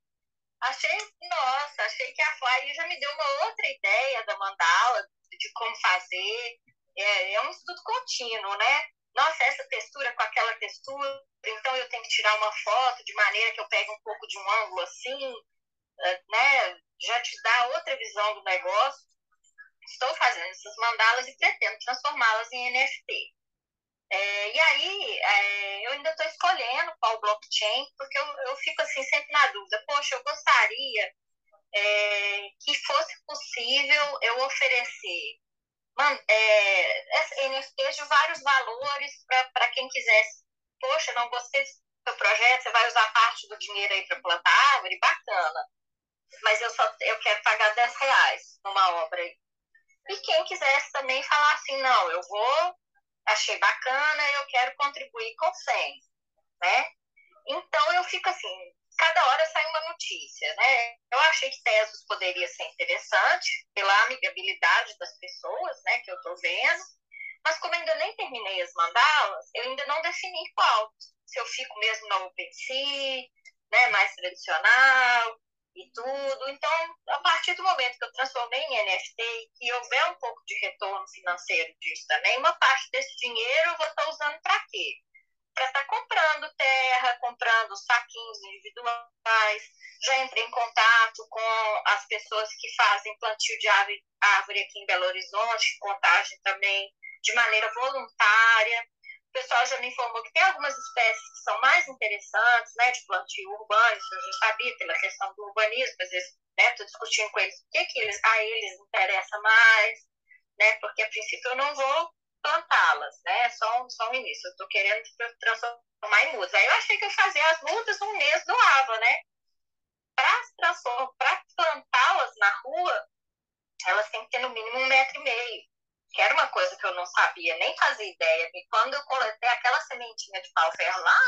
Achei, nossa, achei que a Fly já me deu uma outra ideia da mandala, de como fazer. É, é um estudo contínuo, né? Nossa, essa textura com aquela textura, então eu tenho que tirar uma foto de maneira que eu pegue um pouco de um ângulo assim, eh, né? Já te dá outra visão do negócio estou fazendo essas mandalas e pretendo transformá-las em NFT. É, e aí, é, eu ainda estou escolhendo qual blockchain, porque eu, eu fico assim sempre na dúvida. Poxa, eu gostaria é, que fosse possível eu oferecer man, é, NFTs de vários valores para quem quisesse. Poxa, não gostei do seu projeto, você vai usar parte do dinheiro aí para plantar árvore? Bacana. mas eu só eu quero pagar 10 reais numa obra aí. E quem quisesse também falar assim, não, eu vou, achei bacana, eu quero contribuir com 100, né? Então eu fico assim, cada hora sai uma notícia, né? Eu achei que Tesos poderia ser interessante pela amigabilidade das pessoas, né, que eu tô vendo, mas como ainda nem terminei as mandalas, eu ainda não defini qual. Se eu fico mesmo na OpenSea, né, mais tradicional, e tudo. Então, a partir do momento que eu transformei em NFT e que houver um pouco de retorno financeiro disso também, uma parte desse dinheiro eu vou estar usando para quê? Para estar comprando terra, comprando saquinhos individuais. Já entrei em contato com as pessoas que fazem plantio de árvore, árvore aqui em Belo Horizonte, contagem também de maneira voluntária pessoal já me informou que tem algumas espécies que são mais interessantes, né, de plantio urbano, isso a gente sabia pela questão do urbanismo, às vezes, né, tô discutindo com eles o que, que eles, a eles interessa mais, né, porque a princípio eu não vou plantá-las, né, só um, só um início, eu tô querendo transformar em mudas. Aí eu achei que eu fazia as mudas um mês doava, né, para plantá-las na rua, elas têm que ter no mínimo um metro e meio que era uma coisa que eu não sabia, nem fazia ideia. E quando eu coletei aquela sementinha de pau-ferro lá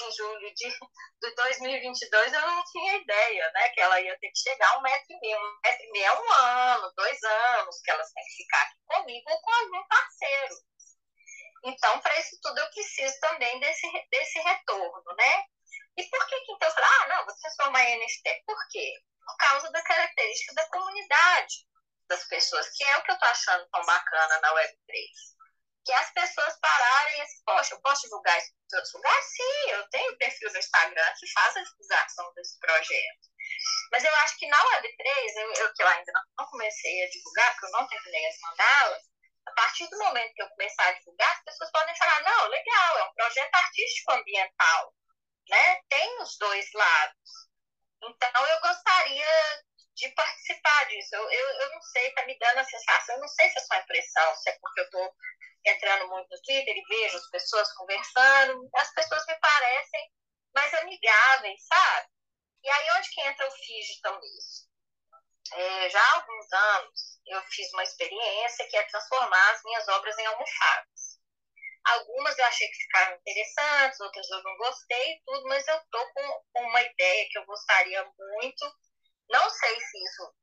em julho de, de 2022, eu não tinha ideia, né? Que ela ia ter que chegar a um metro e meio. Um metro e meio é um ano, dois anos, que elas têm que ficar aqui comigo ou com algum parceiro. Então, para isso tudo, eu preciso também desse, desse retorno, né? E por que que então ah, não, você transformar em NFT? Por quê? Por causa da característica da comunidade das pessoas, que é o que eu estou achando tão bacana na Web3. Que as pessoas pararem e assim, poxa, eu posso divulgar isso em outros lugares? Sim, eu tenho perfil no Instagram que faz a divulgação desse projeto. Mas eu acho que na Web3, eu, eu que eu ainda não comecei a divulgar, porque eu não terminei as mandalas, a partir do momento que eu começar a divulgar, as pessoas podem falar, não, legal, é um projeto artístico ambiental, né? Tem os dois lados. Então, eu gostaria de participar disso. Eu, eu, eu não sei, tá me dando a sensação, eu não sei se é só impressão, se é porque eu tô entrando muito no Twitter e vejo as pessoas conversando, as pessoas me parecem mais amigáveis, sabe? E aí onde que entra o digital nisso? É, já há alguns anos eu fiz uma experiência que é transformar as minhas obras em almofadas. Algumas eu achei que ficaram interessantes, outras eu não gostei, tudo, mas eu tô com uma ideia que eu gostaria muito não sei se isso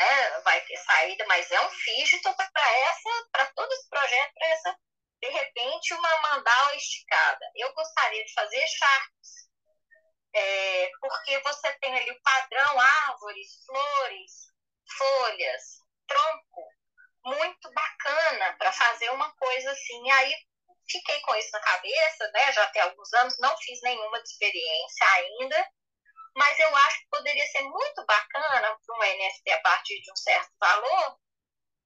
né, vai ter saída, mas é um fígito para essa, para todo esse projeto, para essa, de repente, uma mandala esticada. Eu gostaria de fazer charts, é, porque você tem ali o padrão árvores, flores, folhas, tronco, muito bacana para fazer uma coisa assim. E aí fiquei com isso na cabeça, né? Já tem alguns anos, não fiz nenhuma experiência ainda, mas eu acho que poderia ser muito bacana para um NFT a partir de um certo valor,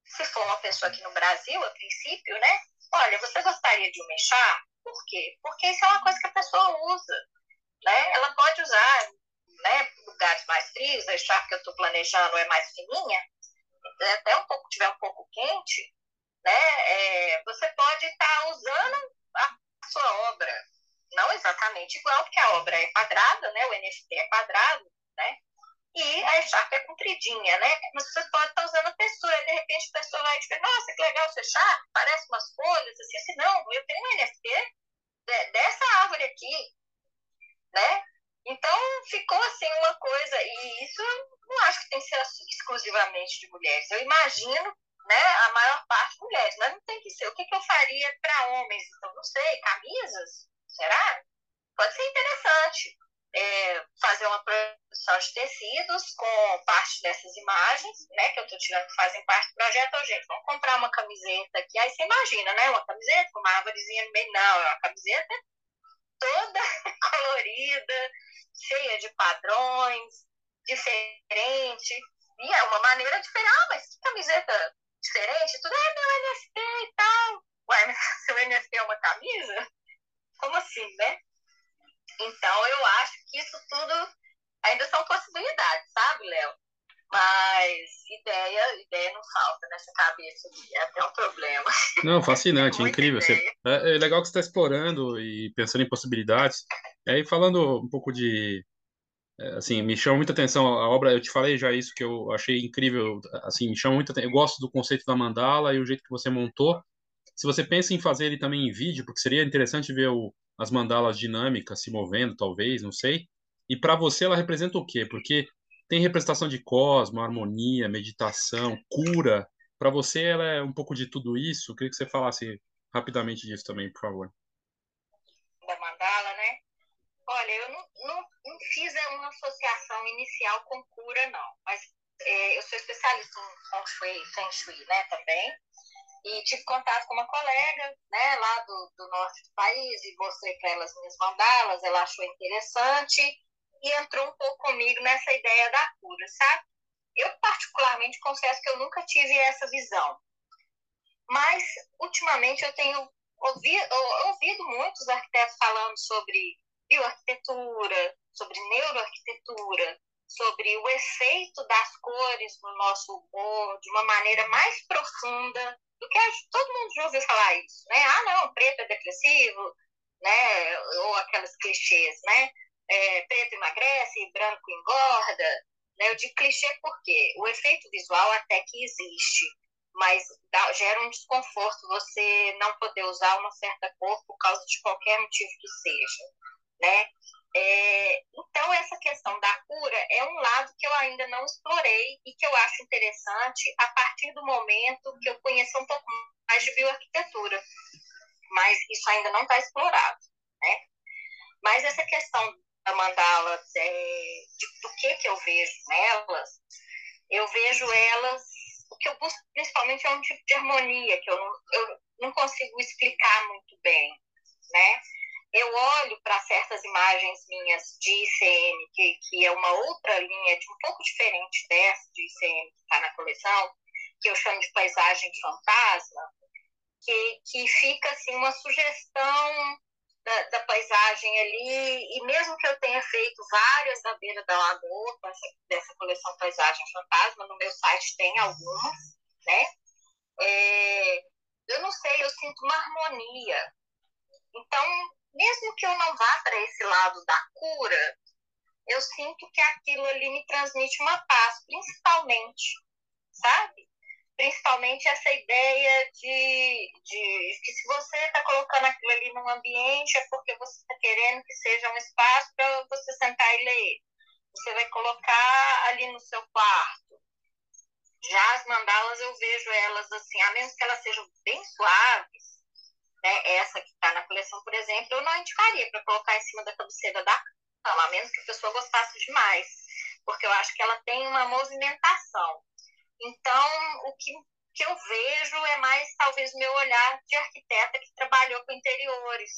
se for uma pessoa aqui no Brasil, a princípio, né? Olha, você gostaria de um mechar? Por quê? Porque isso é uma coisa que a pessoa usa, né? Ela pode usar, né? Lugares mais frios, a chave que eu estou planejando é mais fininha, até um pouco tiver um pouco quente, né? É, você pode estar tá usando a sua obra não exatamente igual, porque a obra é quadrada, né? O NFT é quadrado, né? E a echarpe é compridinha, né? Mas você pode estar usando a pessoa, e de repente a pessoa vai dizer, nossa, que legal essa echarpe, parece umas folhas, assim, assim, não, eu tenho um NFT dessa árvore aqui, né? Então, ficou assim uma coisa, e isso não acho que tem que ser exclusivamente de mulheres. Eu imagino, né, a maior parte mulheres, mas não tem que ser. O que, que eu faria para homens? Então, não sei, camisas? Será? Pode ser interessante é, fazer uma produção de tecidos com parte dessas imagens, né, que eu estou tirando que fazem parte do projeto. Oh, gente, vamos comprar uma camiseta aqui. Aí você imagina, né? Uma camiseta com uma árvorezinha no meio. Não, é uma camiseta toda colorida, cheia de padrões, diferente. E é uma maneira diferente. Ah, mas que camiseta diferente? Tudo é meu NFT e tal. Ué, seu NFT é uma camisa? Como assim, né? Então, eu acho que isso tudo ainda são possibilidades, sabe, Léo? Mas ideia, ideia não falta nessa cabeça, é até um problema. Não, fascinante, incrível. Você, é, é, legal que você está explorando e pensando em possibilidades. E aí, falando um pouco de, é, assim, me chama muita atenção a obra, eu te falei já isso que eu achei incrível, assim, me chama muita atenção, eu gosto do conceito da mandala e o jeito que você montou. Se você pensa em fazer ele também em vídeo, porque seria interessante ver o, as mandalas dinâmicas se movendo, talvez, não sei. E para você ela representa o quê? Porque tem representação de cosmo, harmonia, meditação, cura. Para você ela é um pouco de tudo isso. Eu queria que você falasse rapidamente disso também, por favor. Da mandala, né? Olha, eu não, não, não fiz uma associação inicial com cura, não. Mas é, eu sou especialista em Feng Shui, Feng Shui né, também. E tive contato com uma colega, né, lá do, do norte do país, e mostrei para ela as minhas mandalas, ela achou interessante e entrou um pouco comigo nessa ideia da cura, sabe? Eu, particularmente, confesso que eu nunca tive essa visão. Mas, ultimamente, eu tenho ouvido, ouvido muitos arquitetos falando sobre bioarquitetura, sobre neuroarquitetura, sobre o efeito das cores no nosso humor de uma maneira mais profunda do que todo mundo já ouviu falar isso, né? Ah, não, preto é depressivo, né? Ou aquelas clichês, né? É, preto emagrece, branco engorda. Né? Eu digo clichê porque o efeito visual até que existe, mas dá, gera um desconforto você não poder usar uma certa cor por causa de qualquer motivo que seja, né? É, então, essa questão da cura é um lado que eu ainda não explorei e que eu acho interessante a partir do momento que eu conheço um pouco mais de bioarquitetura. Mas isso ainda não está explorado. Né? Mas essa questão da mandala, é, de, do que, que eu vejo nelas, eu vejo elas, o que eu busco principalmente é um tipo de harmonia, que eu não, eu não consigo explicar muito bem. Né? Eu olho para certas imagens minhas de ICM, que, que é uma outra linha de um pouco diferente dessa de ICM que está na coleção, que eu chamo de paisagem fantasma, que, que fica assim uma sugestão da, da, paisagem ali, e mesmo que eu tenha feito várias na beira da lagoa, essa, dessa coleção Paisagem Fantasma, no meu site tem algumas, né? É, eu não sei, eu sinto uma harmonia. Então, mesmo que eu não vá para esse lado da cura, eu sinto que aquilo ali me transmite uma paz, principalmente, sabe? Principalmente essa ideia de, de que se você está colocando aquilo ali num ambiente é porque você está querendo que seja um espaço para você sentar e ler. Você vai colocar ali no seu quarto. Já as mandalas eu vejo elas assim, a menos que elas sejam bem suaves, né, essa que está na coleção, por exemplo, eu não indicaria para colocar em cima da cabeceira da cama, a menos que a pessoa gostasse demais, porque eu acho que ela tem uma movimentação. Então, o que, que eu vejo é mais, talvez, meu olhar de arquiteta que trabalhou com interiores,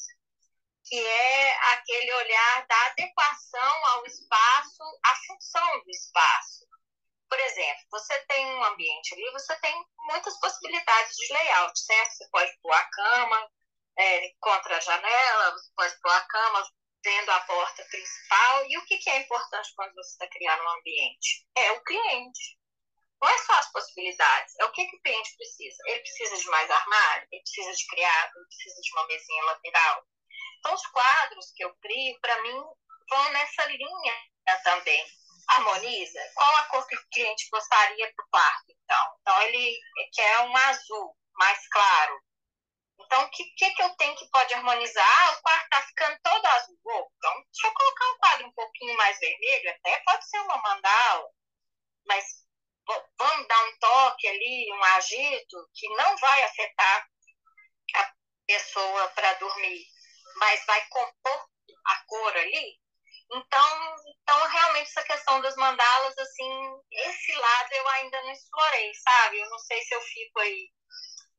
que é aquele olhar da adequação ao espaço, à função do espaço. Por exemplo, você tem um ambiente ali, você tem muitas possibilidades de layout, certo? Você pode pôr a cama, é, contra a janela, você pode pôr a cama vendo a porta principal. E o que, que é importante quando você está criando um ambiente? É o cliente. Não é só as possibilidades, é o que, que o cliente precisa. Ele precisa de mais armário, ele precisa de criado, ele precisa de uma mesinha lateral. Então, os quadros que eu crio, para mim, vão nessa linha também. Harmoniza? Qual a cor que o cliente gostaria para o quarto, então? Então, ele quer um azul mais claro. Então, o que, que, que eu tenho que pode harmonizar? O quarto está ficando todo azul. Então, deixa eu colocar um quadro um pouquinho mais vermelho, até pode ser uma mandala, mas vamos dar um toque ali, um agito, que não vai afetar a pessoa para dormir, mas vai compor a cor ali. Então, então, realmente, essa questão das mandalas, assim, esse lado eu ainda não explorei, sabe? Eu não sei se eu fico aí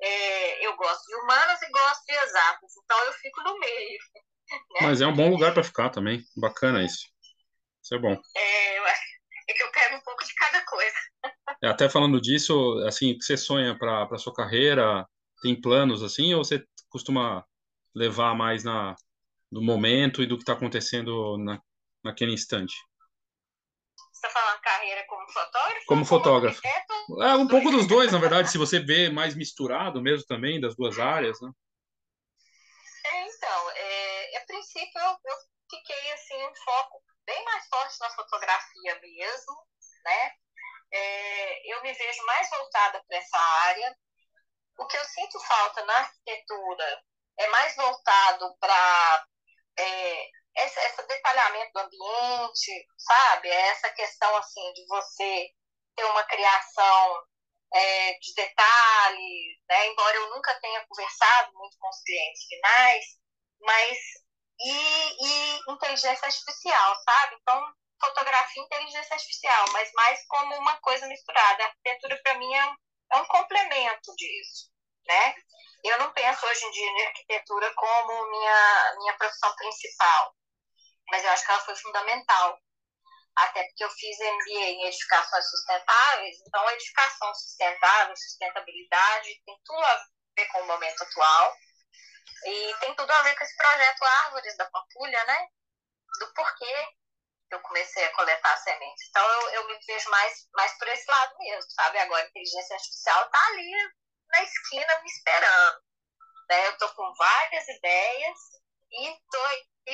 é, eu gosto de humanas e gosto de exatas, então eu fico no meio. Né? Mas é um bom lugar para ficar também, bacana isso. Isso é bom. É, eu acho é que eu pego um pouco de cada coisa. É, até falando disso, assim, o que você sonha para a sua carreira? Tem planos assim, ou você costuma levar mais na, no momento e do que está acontecendo na, naquele instante? Você está falando carreira como fotógrafo? Como fotógrafo. Como é, um pouco dos dois, na verdade, se você vê mais misturado mesmo também, das duas áreas, né? É, então, é, a princípio eu, eu fiquei assim, um foco bem mais forte na fotografia mesmo, né? É, eu me vejo mais voltada para essa área. O que eu sinto falta na arquitetura é mais voltado para é, esse, esse detalhamento do ambiente, sabe? É essa questão assim de você ter uma criação é, de detalhes, né? embora eu nunca tenha conversado muito com os clientes finais, mas e, e inteligência artificial, sabe? Então, fotografia e inteligência artificial, mas mais como uma coisa misturada. A arquitetura, para mim, é um, é um complemento disso, né? Eu não penso hoje em dia em arquitetura como minha, minha profissão principal, mas eu acho que ela foi fundamental. Até porque eu fiz MBA em edificações sustentáveis, então edificação sustentável, sustentabilidade, tem tudo a ver com o momento atual. E tem tudo a ver com esse projeto Árvores da Pampulha, né? Do porquê eu comecei a coletar sementes. Então eu, eu me vejo mais, mais por esse lado mesmo, sabe? Agora a inteligência artificial está ali na esquina me esperando. Né? Eu estou com várias ideias e estou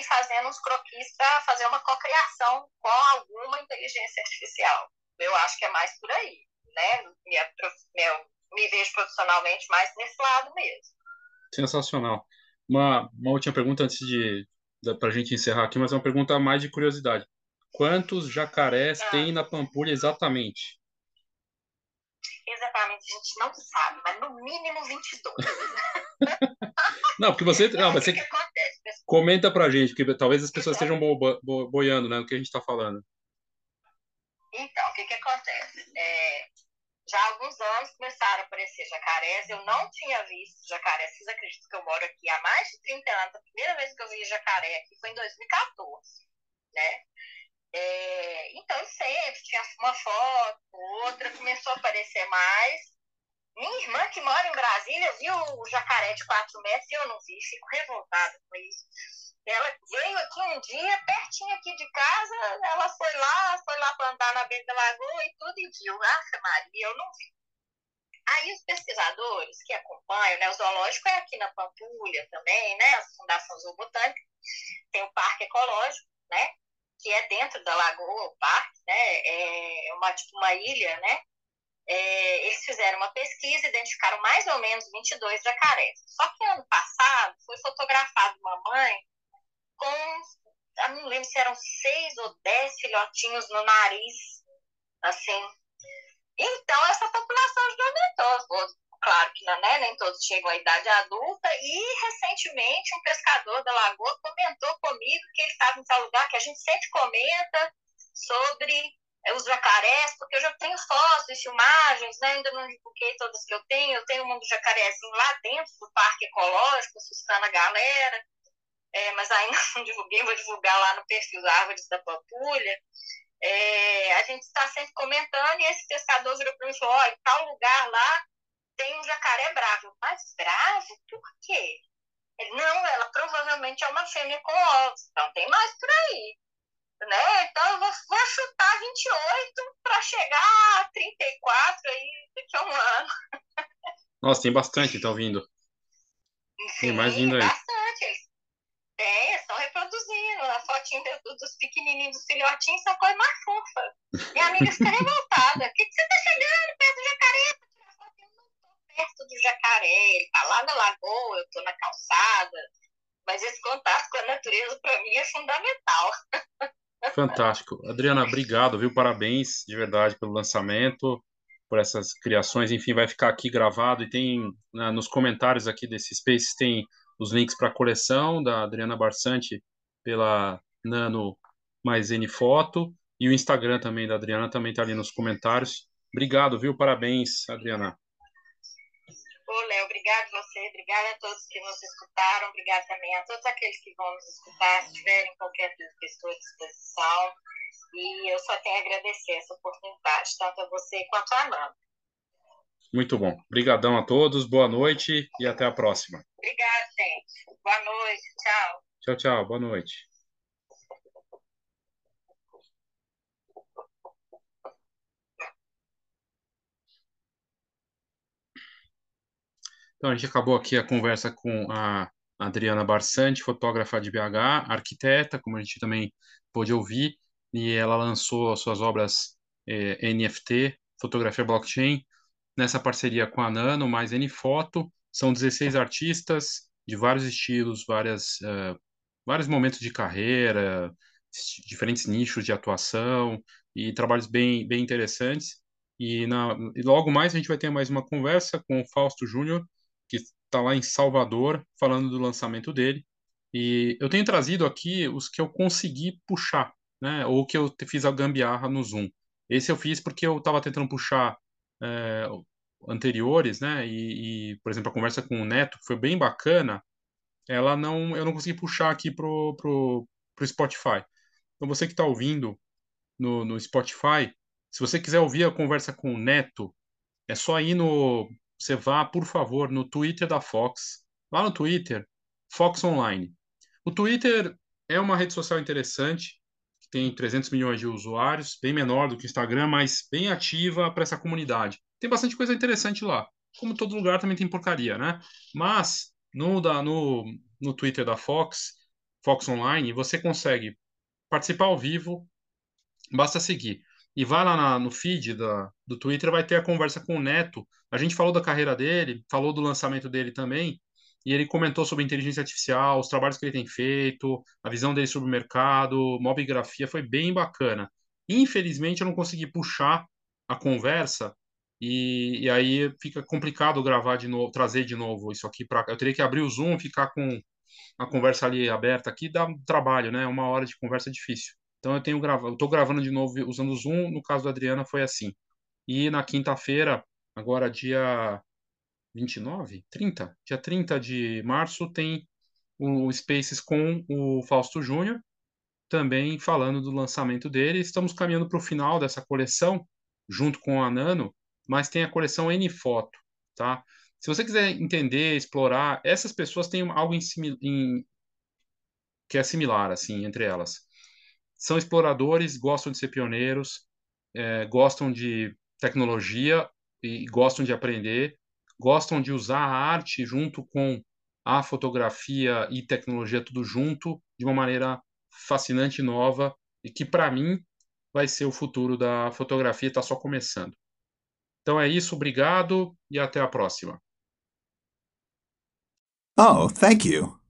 fazendo uns croquis para fazer uma cocriação com alguma inteligência artificial. Eu acho que é mais por aí, né? Minha, meu, me vejo profissionalmente mais nesse lado mesmo. Sensacional. Uma, uma última pergunta antes de para a gente encerrar aqui, mas é uma pergunta mais de curiosidade. Quantos jacarés ah. tem na Pampulha exatamente? Exatamente, a gente não sabe, mas no mínimo 22. não, porque você. Não, você que acontece? comenta pra gente, porque talvez as pessoas estejam bo, bo, boiando né, no que a gente está falando. Então, o que, que acontece? É, já há alguns anos começaram a aparecer jacarés. Eu não tinha visto jacarés. Vocês acreditam que eu moro aqui há mais de 30 anos? A primeira vez que eu vi jacaré aqui foi em 2014, né? É, então, sempre tinha uma foto, outra começou a aparecer mais. Minha irmã, que mora em Brasília, viu o jacaré de 4 metros e eu não vi, fico revoltada com isso. Ela veio aqui um dia, pertinho aqui de casa, ela foi lá, foi lá para andar na beira da lagoa e tudo, e viu. Nossa, Maria, eu não vi. Aí os pesquisadores que acompanham, né, o zoológico é aqui na Pampulha também, né, a Fundação Zoobotânica, tem o Parque Ecológico, né, que é dentro da lagoa, o parque, né? É uma, tipo uma ilha, né? É, eles fizeram uma pesquisa, identificaram mais ou menos 22 jacarés. Só que ano passado foi fotografado uma mãe com, eu não lembro se eram seis ou dez filhotinhos no nariz, assim. Então, essa população já aumentou claro que né, nem todos chegam à idade adulta, e recentemente um pescador da Lagoa comentou comigo que ele estava em tal lugar, que a gente sempre comenta sobre é, os jacarés, porque eu já tenho fotos, filmagens, né, ainda não divulguei todas que eu tenho, eu tenho um do jacarezinho lá dentro do Parque Ecológico, assustando a galera, é, mas ainda não divulguei, vou divulgar lá no perfil da Árvores da Pampulha, é, a gente está sempre comentando e esse pescador virou para mim e falou, em tal lugar lá tem um jacaré bravo. Mas bravo por quê? Ele, não, ela provavelmente é uma fêmea com ovos, então tem mais por aí. Né? Então eu vou, vou chutar 28 para chegar a 34 aí daqui a um ano. Nossa, tem bastante, então vindo. Sim, tem mais vindo aí. Bastante. Tem, estão reproduzindo. A fotinha dos, dos pequenininhos, dos filhotinhos, são coisa mais fofa. Minha amiga fica revoltada. O que, que você tá chegando perto do jacaré? Perto do jacaré, ele tá lá na lagoa, eu tô na calçada. Mas esse contato com a natureza, para mim, é fundamental. Fantástico. Adriana, obrigado, viu? Parabéns de verdade pelo lançamento, por essas criações. Enfim, vai ficar aqui gravado e tem né, nos comentários aqui desse Space tem os links para a coleção da Adriana Barsante pela Nano mais N Foto e o Instagram também da Adriana também está ali nos comentários. Obrigado, viu? Parabéns, Adriana. Léo, obrigado você, obrigada a todos que nos escutaram, obrigado também a todos aqueles que vão nos escutar, se tiverem qualquer questão à disposição. E eu só tenho a agradecer essa oportunidade, tanto a você quanto a Amanda. Muito bom. Obrigadão a todos, boa noite e até a próxima. Obrigada, gente. Boa noite, tchau. Tchau, tchau, boa noite. Então, a gente acabou aqui a conversa com a Adriana Barsante, fotógrafa de BH, arquiteta, como a gente também pôde ouvir, e ela lançou suas obras é, NFT, fotografia blockchain, nessa parceria com a Nano, mais Nfoto. São 16 artistas de vários estilos, várias, uh, vários momentos de carreira, diferentes nichos de atuação e trabalhos bem, bem interessantes. E, na, e logo mais a gente vai ter mais uma conversa com o Fausto Júnior, está lá em Salvador, falando do lançamento dele. E eu tenho trazido aqui os que eu consegui puxar, né? Ou que eu fiz a gambiarra no Zoom. Esse eu fiz porque eu estava tentando puxar é, anteriores, né? E, e, por exemplo, a conversa com o Neto, que foi bem bacana, ela não, eu não consegui puxar aqui pro, pro, pro Spotify. Então você que está ouvindo no, no Spotify, se você quiser ouvir a conversa com o Neto, é só ir no, você vá, por favor, no Twitter da Fox, lá no Twitter, Fox Online. O Twitter é uma rede social interessante, que tem 300 milhões de usuários, bem menor do que o Instagram, mas bem ativa para essa comunidade. Tem bastante coisa interessante lá. Como todo lugar também tem porcaria, né? Mas no, da, no, no Twitter da Fox, Fox Online, você consegue participar ao vivo, basta seguir. E vai lá na, no feed da, do Twitter, vai ter a conversa com o Neto. A gente falou da carreira dele, falou do lançamento dele também, e ele comentou sobre inteligência artificial, os trabalhos que ele tem feito, a visão dele sobre o mercado, mobigrafia, foi bem bacana. Infelizmente, eu não consegui puxar a conversa e, e aí fica complicado gravar de novo, trazer de novo isso aqui para. Eu teria que abrir o Zoom, ficar com a conversa ali aberta aqui, dá trabalho, né? Uma hora de conversa é difícil. Então eu tenho gravado, eu estou gravando de novo usando o Zoom. No caso da Adriana foi assim. E na quinta-feira, agora dia 29, 30, dia 30 de março tem o Spaces com o Fausto Júnior, também falando do lançamento dele. Estamos caminhando para o final dessa coleção, junto com a Nano, mas tem a coleção N Foto, tá? Se você quiser entender, explorar, essas pessoas têm algo em, em, que é similar, assim, entre elas são exploradores, gostam de ser pioneiros, é, gostam de tecnologia e gostam de aprender, gostam de usar a arte junto com a fotografia e tecnologia tudo junto de uma maneira fascinante e nova e que para mim vai ser o futuro da fotografia, está só começando. Então é isso, obrigado e até a próxima. Oh, thank you.